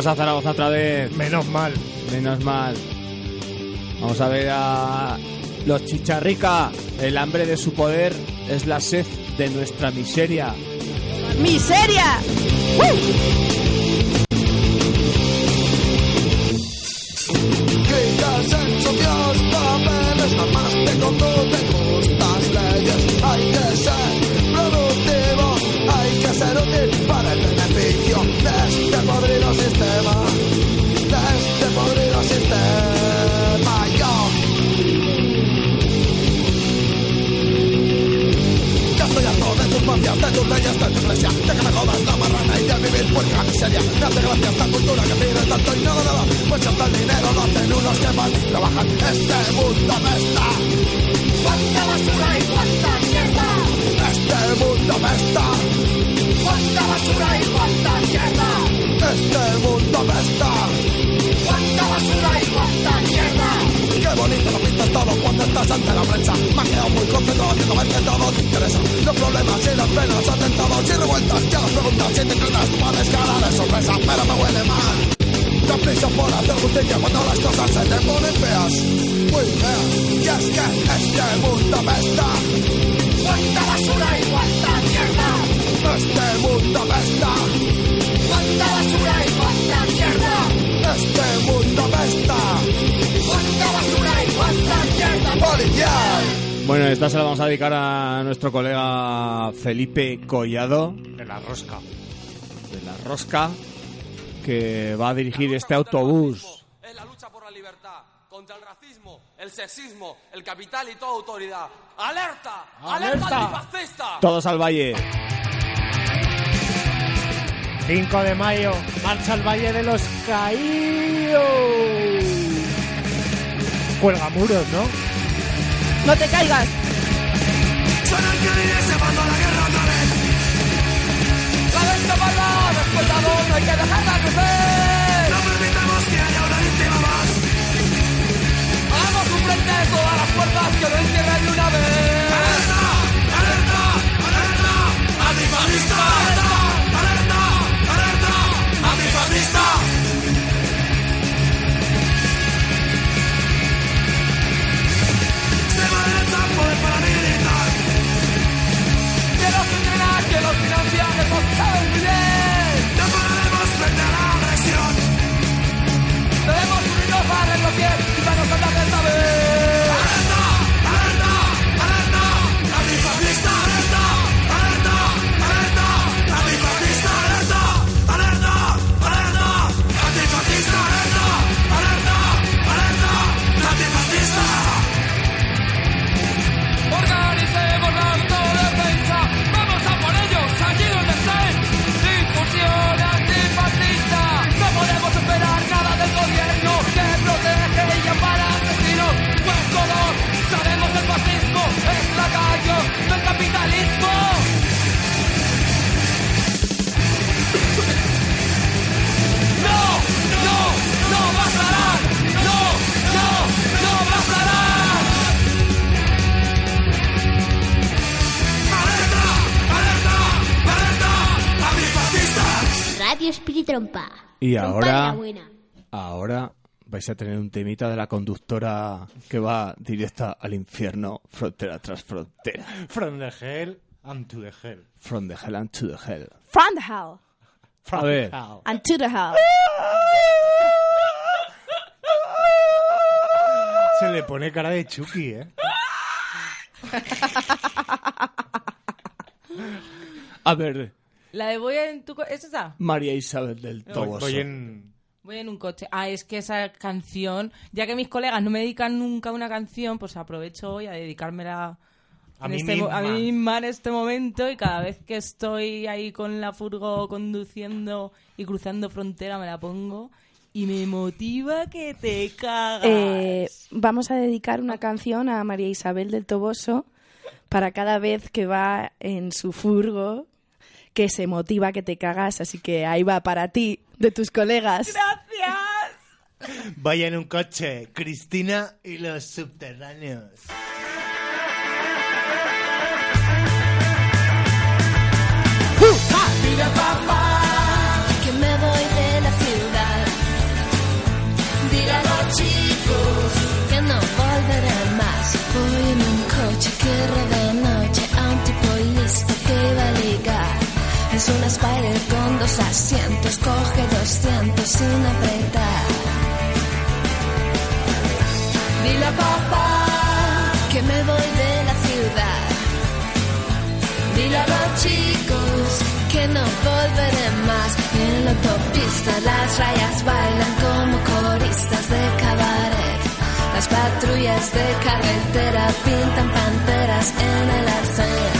vamos a Zaragoza otra vez. Menos mal. Menos mal. Vamos a ver a los chicharrica. El hambre de su poder es la sed de nuestra miseria. ¡Miseria! Miseria. Me hace gracia esta cultura que pide tanto y nada, nada. Pues hasta el dinero lo hacen unos que mal trabajan. Este mundo me está. ¡Cuánta basura y cuánta mierda! Este mundo me está. ¡Cuánta basura y cuánta mierda! Este mundo me está. ¡Cuánta basura y cuánta mierda! Qué bonito lo pintas todo estás ante la prensa. Me ha quedado muy contento haciendo ver que todo te interesa. Los problemas y las penas, atentados y revueltas. Ya las preguntas y te inclinas tu madre cara de sorpresa, pero me huele mal. Da prisa por hacer justicia cuando las cosas se te ponen feas. Muy feas. Y es que este mundo me está. ¡Cuánta basura y cuánta mierda! Este mundo me está. ¡Cuánta basura y cuánta mierda! Este mundo Bueno, esta se la vamos a dedicar a nuestro colega Felipe Collado. De la rosca. De la rosca. Que va a dirigir este autobús. Es la lucha por la libertad, contra el racismo, el sexismo, el capital y toda autoridad. ¡Alerta! ¡Alerta, ¡Alerta! antifascista! Todos al valle. 5 de mayo, marcha al Valle de los Caídos. Cuelga muros, ¿no? ¡No te caigas! Suena el violín y se mandó a la guerra otra vez. ¡La venta! ¡Después la bomba hay que dejarla crecer! No permitamos que haya una víctima más. ¡Hagamos un frente todas las fuerzas que lo encierren de una vez! ¡Alerta! ¡Alerta! ¡Alerta! ¡Antifascista! Radio. Y ahora-. Ahora vais a tener un temita de la conductora que va directa al infierno, frontera tras frontera. From the hell and to the hell. From the hell and to the hell. From the hell. A ver. And to the hell. Se le pone cara de Chucky, ¿eh? A ver, La de voy en tu... co- ¿Es esa? María Isabel del Toboso. Voy en... Voy en un coche. Ah, es que esa canción, ya que mis colegas no me dedican nunca una canción, pues aprovecho hoy a dedicármela A en mí este mo- a misma. mí misma en este momento y cada vez que estoy ahí con la furgo conduciendo y cruzando frontera me la pongo y me motiva que te cagas. Eh, vamos a dedicar una canción a María Isabel del Toboso para cada vez que va en su furgo, que se motiva que te cagas. Así que ahí va para ti, de tus colegas. ¡Gracias! Vaya en un coche, Cristina y los subterráneos. Mira papá, que me voy de la ciudad. Dile a los chicos que no volveré más. Voy en un coche que roba Es una Spider con dos asientos, coge 200 sin apretar. Dile a papá que me voy de la ciudad. Dile a los chicos que no volveré más. En la autopista las rayas bailan como coristas de cabaret. Las patrullas de carretera pintan panteras en el arcén.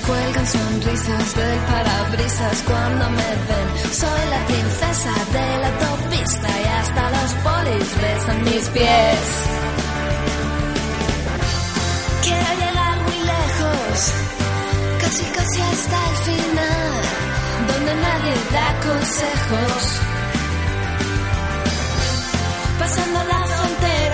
cuelgan sonrisas del parabrisas cuando me ven. Soy la princesa de la autopista y hasta los polis besan mis pies. Quiero llegar muy lejos, casi casi hasta el final, donde nadie da consejos. Pasando la frontera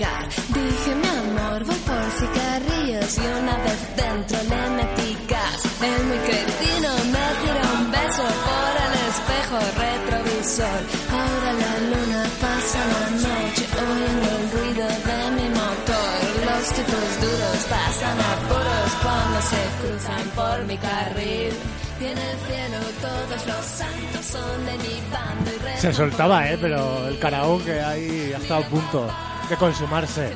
ligar. Dije, mi amor, voy por cigarrillos y una vez dentro le metí gas. El muy cretino me tira un beso por el espejo retrovisor. Ahora la luna pasa la noche oyendo el ruido de mi motor. Los tipos duros pasan apuros cuando se cruzan por mi carril. Y en el cielo todos los santos son de mi bando y Se soltaba, ¿eh? Pero el karaoke ahí ha estado a punto de consumarse.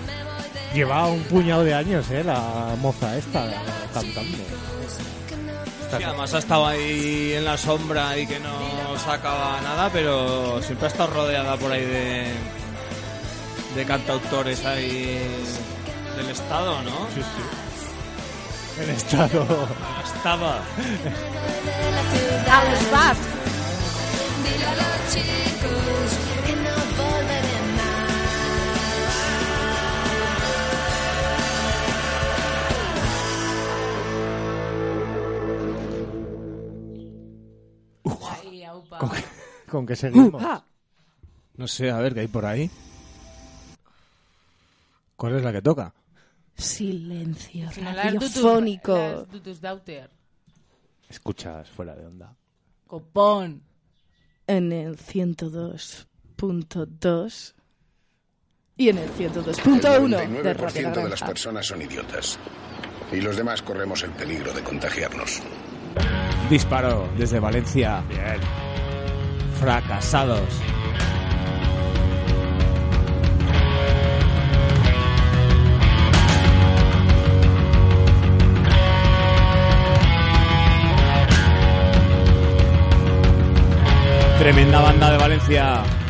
Llevaba un puñado de años, ¿eh? La moza esta cantando. Sí, además ha estado ahí en la sombra y que no sacaba nada, pero siempre ha estado rodeada por ahí de, de cantautores ahí del estado, ¿no? Sí, sí. El estado. Estaba. A los ¿Con qué, *laughs* con qué seguimos? No sé, a ver qué hay por ahí. ¿Cuál es la que toca? Silencio radiofónico. Escuchas fuera de onda. Copón. En el 102.2 y en el 102.1 El de Radio 99% La de las personas son idiotas. Y los demás corremos el peligro de contagiarnos. Disparo desde Valencia. Bien. Fracasados. Tremenda banda de Valencia.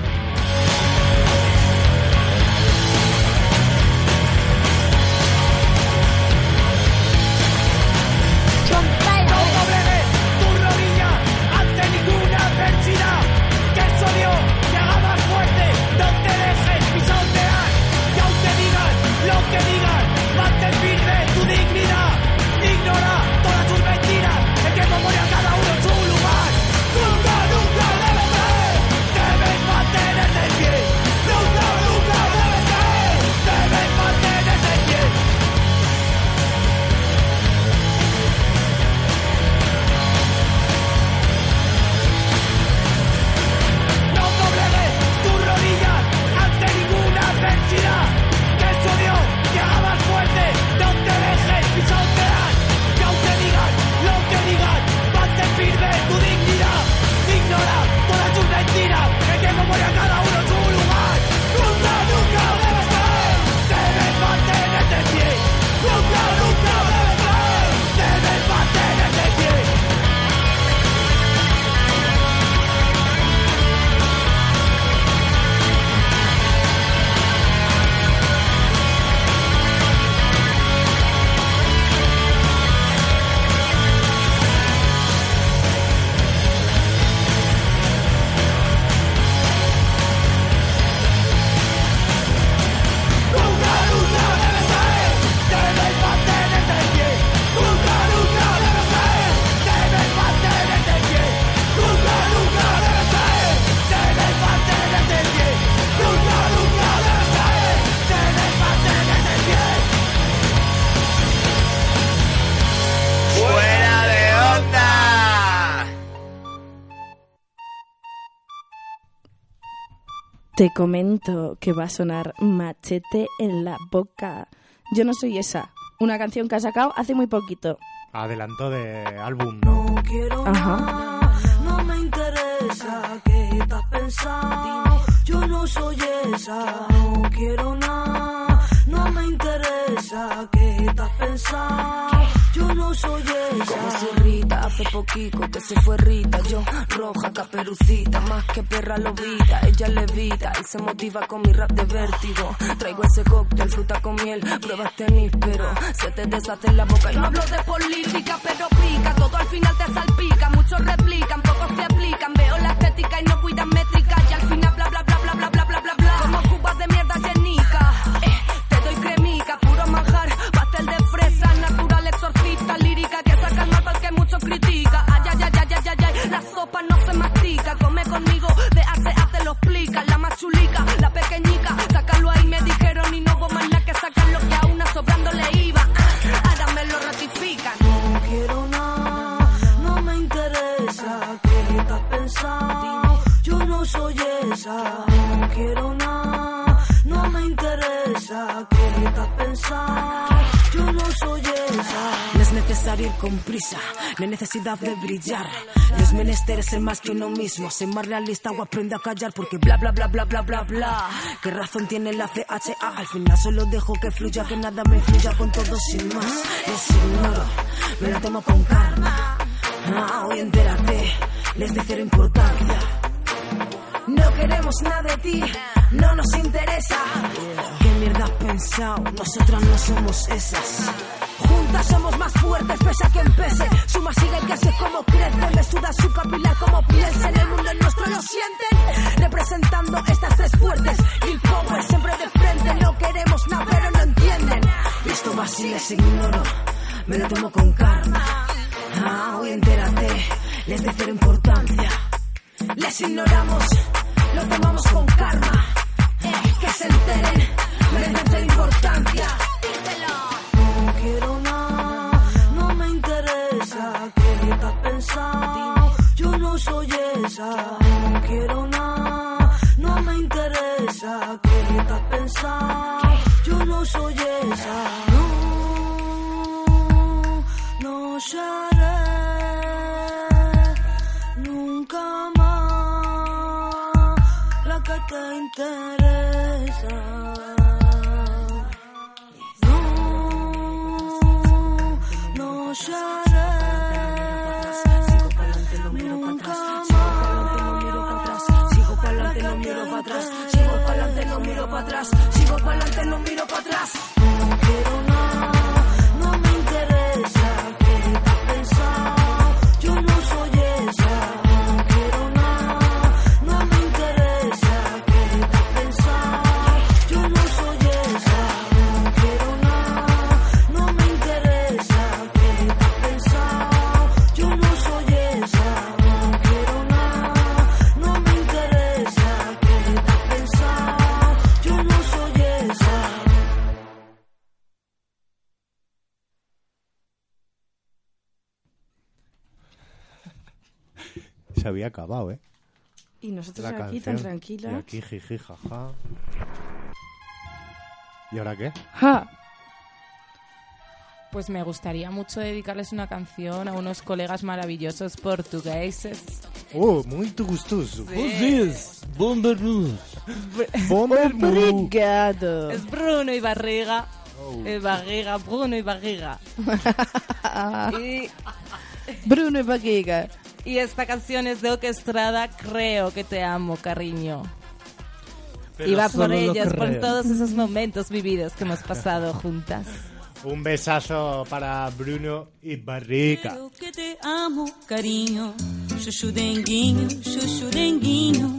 Te comento que va a sonar machete en la boca. Yo no soy esa. Una canción que ha sacado hace muy poquito. Adelanto de álbum, ¿no? quiero Ajá. No me interesa qué estás pensando. Yo no soy esa. No quiero nada. No me interesa qué estás pensando. Yo no soy esa. Como si Rita hace poquito que se fue Rita. Yo roja, caperucita, más que perra lobita. Ella levita y se motiva con mi rap de vértigo. Traigo ese cóctel, fruta con miel, pruebas tenis, pero se te deshace en la boca. Y no hablo de política, pero pica. Todo al final te salpica. Muchos replican, pocos se aplican. Veo la estética y no cuidan métrica. No se mastica. Come conmigo, de A te lo explica. La más chulica, la pequeñica, sácalo ahí, me dijeron y no hubo más nada que sacar lo que a una sobrando le iba. Ah, Ahora me lo ratifican. No quiero nada, no me interesa qué estás pensando. Yo no soy esa, no quiero nada, no me interesa qué estás pensando. Necesario ir con prisa, no hay necesidad de brillar. Los menesteres ser más que uno mismo, ser más realista o aprende a callar porque bla bla bla bla bla bla bla. ¿Qué razón tiene la CHA? Al final solo dejo que fluya, que nada me influya con todo sin más. Les ignoro, me lo tomo con calma. Ah, hoy entérate, les de cero importancia. No queremos nada de ti, no nos interesa. ¿Qué mierda has pensado? Nosotras no somos esas. Juntas somos más fuertes, pese a quien pese. Suma sigue que sé cómo crece. Me suda su capilar como piensa. En el mundo nuestro lo sienten. Representando estas tres fuertes. Bill Power siempre de frente. No queremos nada, pero no entienden. Y esto va así, les ignoro. Me lo tomo con calma. Ah, hoy entérate, les de cero importancia. Les ignoramos, lo tomamos con karma. Eh, que se enteren, merecen cero importancia. Yo no soy esa, no quiero nada, no me interesa qué estás pensando. Yo no soy esa, no, no seré nunca más la que te interesa. no Sigo para adelante, no miro para atrás. Sigo para adelante, no miro para atrás. Se había acabado, ¿eh? Y nosotros La aquí canción. tan tranquilas. Y aquí jiji, jaja. ¿Y ahora qué? Ja. Pues me gustaría mucho dedicarles una canción a unos colegas maravillosos portugueses. Oh, muito gustoso. Bom Obrigado. Es Bruno y Barriga. Eh, Barriga, Bruno y Barriga. *laughs* y, Bruno y Barriga. Y esta canción es de Orquestrada, Creo que te amo, cariño. Pero y va por ellas, por todos esos momentos vividos que hemos pasado juntas. Un besazo para Bruno y Barrica. Creo que te amo, cariño. Chuchu denguinho, chuchu denguinho.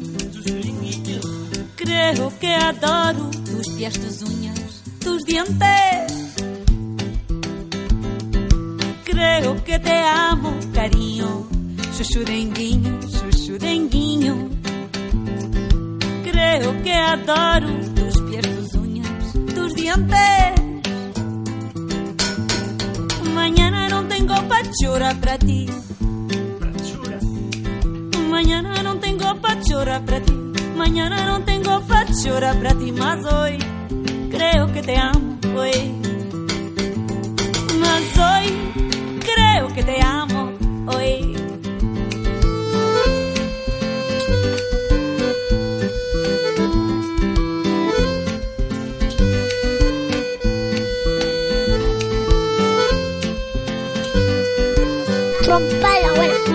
Creo que adoro tus pies, tus uñas, tus dientes. Creo que te amo, cariño. Chuchu denguinho, chuchu denguinho. Creo que adoro tus pies, tus uñas, tus dientes. Mañana no tengo pachora para ti. Mañana no tengo pachora para ti. Mañana no tengo pachora para ti. Mas hoy creo que te amo. Hoy. Mas hoy creo que te amo. Hoy. Trompa la abuela. Creo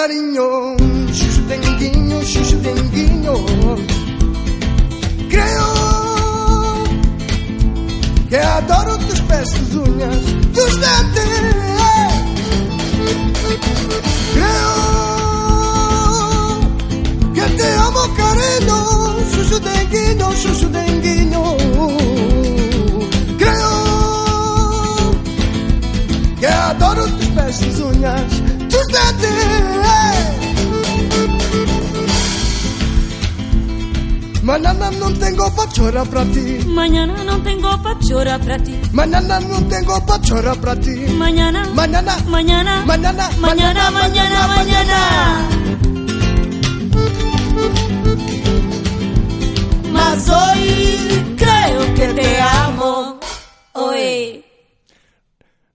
cariño. Xuxu denguinho, xuxu denguinho. Creo que adoro tus pés, tus uñas, tus dentes. Creo que te amo, cariño. Xuxu denguinho, xuxu denguinho. Creo que adoro tus pés, tus dentes. Mañana no tengo pachora para ti. Mañana no tengo pachora para ti. Mañana no tengo pachora para ti. Mañana, mañana, mañana, mañana, mañana, mañana, mañana. Mas hoy creo que te amo. Hoy.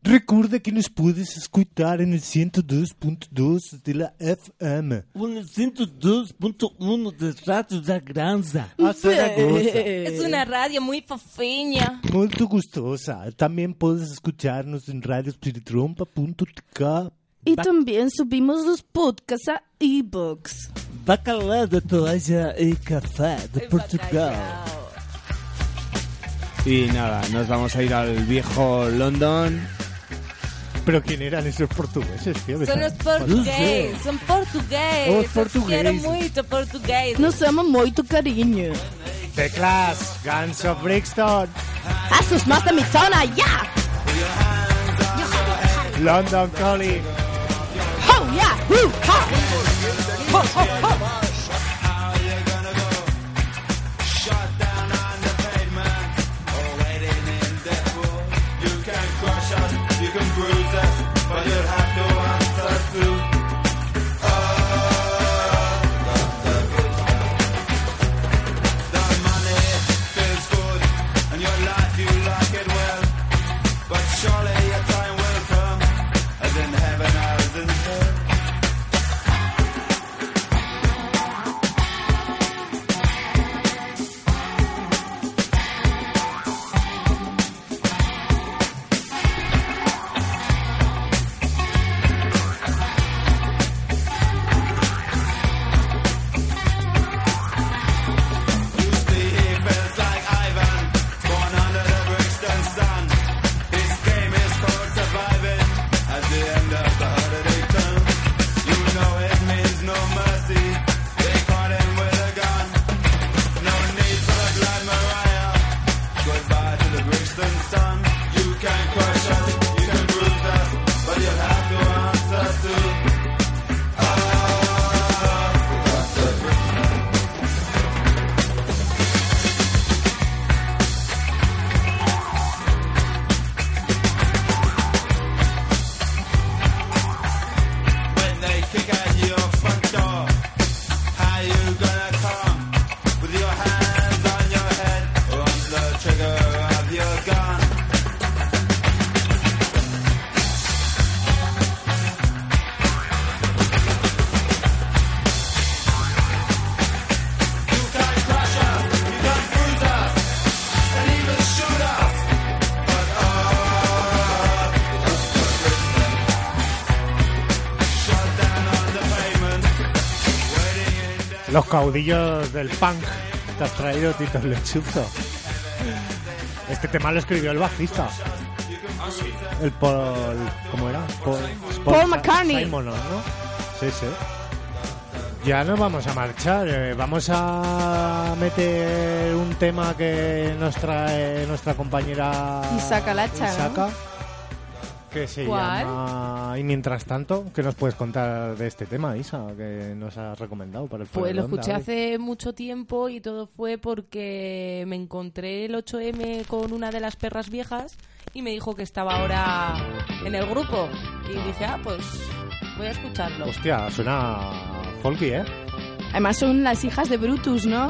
Recuerda que nos puedes escuchar en el 102.2 de la FM. O 102.1 de Radio da Granza. A Zaragoza. Es una radio muy fofiña. Muy gustosa. También puedes escucharnos en radiospiritrompa.tk. Y también subimos los podcasts a ebooks. Bacalhau de toalla y café de Portugal. Y nada, nos vamos a ir al viejo London. Pero ¿quién eran esos portugueses? tío? Son los portugueses, son portugueses. Os portugueses. Quiero mucho portugués. Nos ama muito carinho. The Class, Guns of Brixton, Asus más de mi zona, ya. London Calling. Oh, yeah. Woo, ha. Ho, ho, ho. Los caudillos del punk. Te has traído Tito Lechuzo. Este tema lo escribió el bajista. El Paul... ¿Cómo era? Paul, Paul McCartney. Simon, ¿no? Sí, sí. Ya nos vamos a marchar. eh, vamos a meter un tema que nos trae nuestra compañera Isaka Lacha, ¿no? Que se ¿Cuál? llama... Y mientras tanto, ¿qué nos puedes contar de este tema, Isa, que nos has recomendado para el Pues lo Onda escuché hoy? hace mucho tiempo y todo fue porque me encontré el 8M con una de las perras viejas y me dijo que estaba ahora en el grupo. Y dije, ah, pues voy a escucharlo. Hostia, suena folky, ¿eh? Además son las hijas de Brutus, ¿no?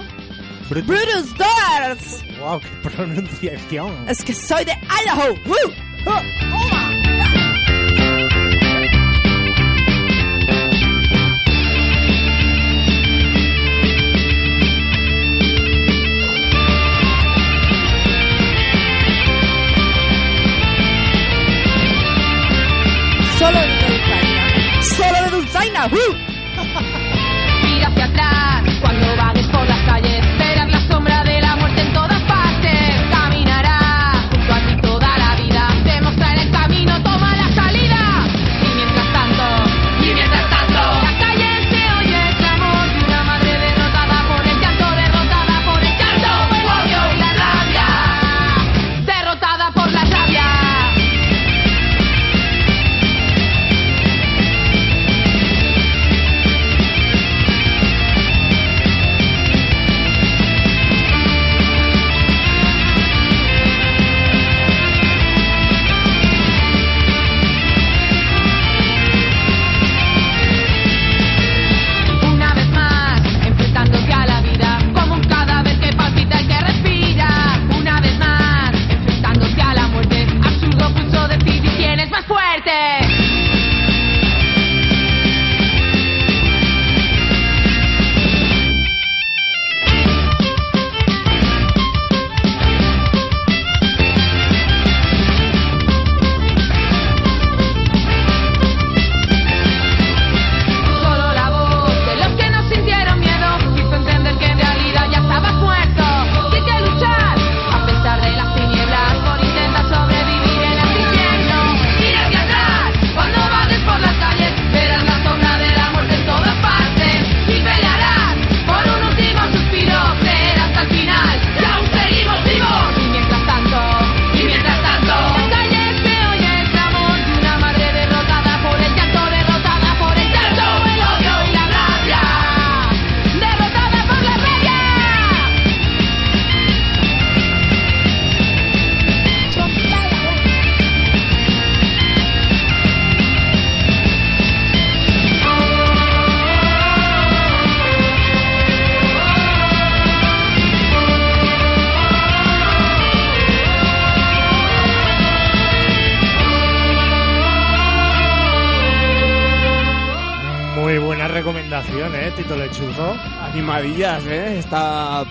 Brutus. Brutus Doors. ¡Wow, qué *laughs* pronunciación! Es que soy de Idaho. ¡Woo! Solo de Dulzaina. Solo de Dulzaina. ¡Woo! Es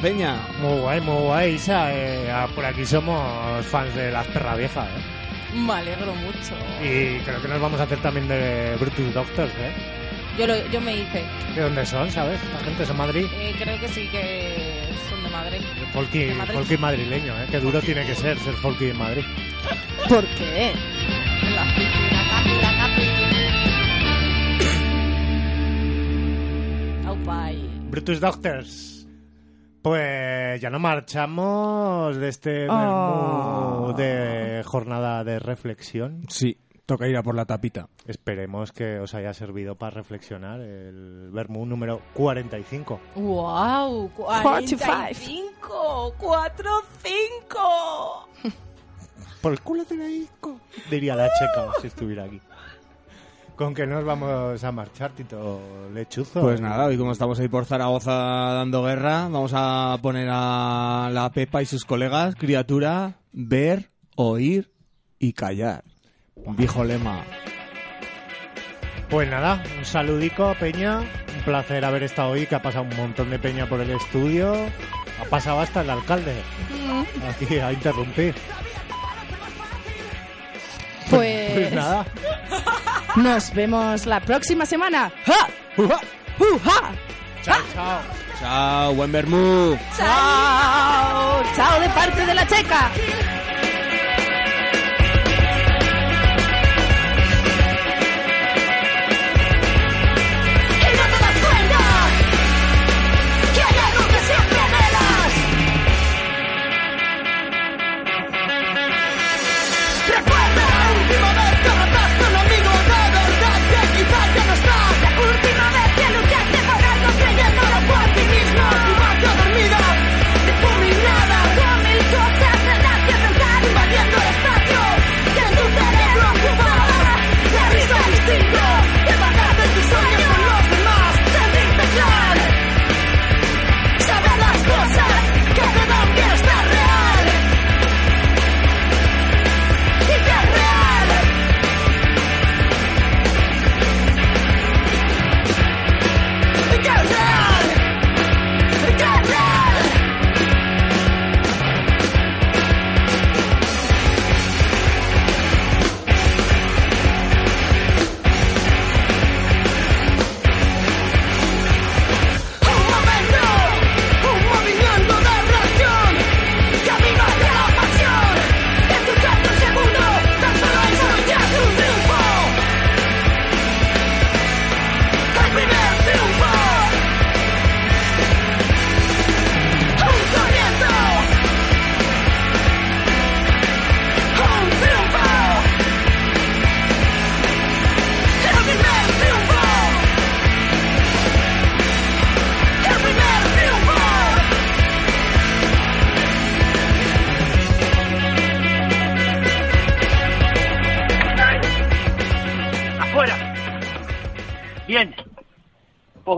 peña. Muy guay, muy guay, Isa. eh, ah, por aquí somos fans de las perras viejas, ¿eh? Me alegro mucho. Y creo que nos vamos a hacer también de Brutus Doctors, ¿eh? Yo, lo- yo me hice. ¿De dónde son, sabes? Esta gente son Madrid. Eh, creo que sí que son de Madrid. Folky, De Madrid. folky madrileño, ¿eh? Qué duro tiene que ser ser folky en Madrid. *laughs* ¿Por qué? Aupai. Brutus Doctors. Pues ya no marchamos de este Oh. de jornada de reflexión. Sí, toca ir a por la tapita. Esperemos que os haya servido para reflexionar el Vermú número 45. ¡Wow! 45. 4, 5. Por el culo de la disco. Diría la checa si estuviera aquí. ¿Con qué nos vamos a marchar, Tito Lechuzo? Pues nada, hoy como estamos ahí por Zaragoza dando guerra, vamos a poner a la Pepa y sus colegas, criatura, ver, oír y callar. Viejo lema. Pues nada, un saludico, Peña. Un placer haber estado hoy, que ha pasado un montón de Peña por el estudio. Ha pasado hasta el alcalde. Aquí a interrumpir. Pues, *laughs* Pues nada. Nos vemos la próxima semana. ¡Ja! ¡Chao, chao! ¡Chao, buen vermú! ¡Chao! ¡Chao de parte de la checa!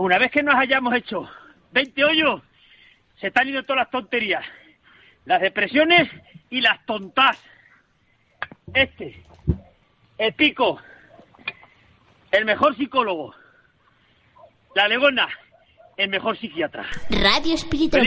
Una vez que nos hayamos hecho 20 hoyos, se están ido todas las tonterías, las depresiones y las tontas. Este, el pico, el mejor psicólogo, la legona, el mejor psiquiatra. Radio Espíritu.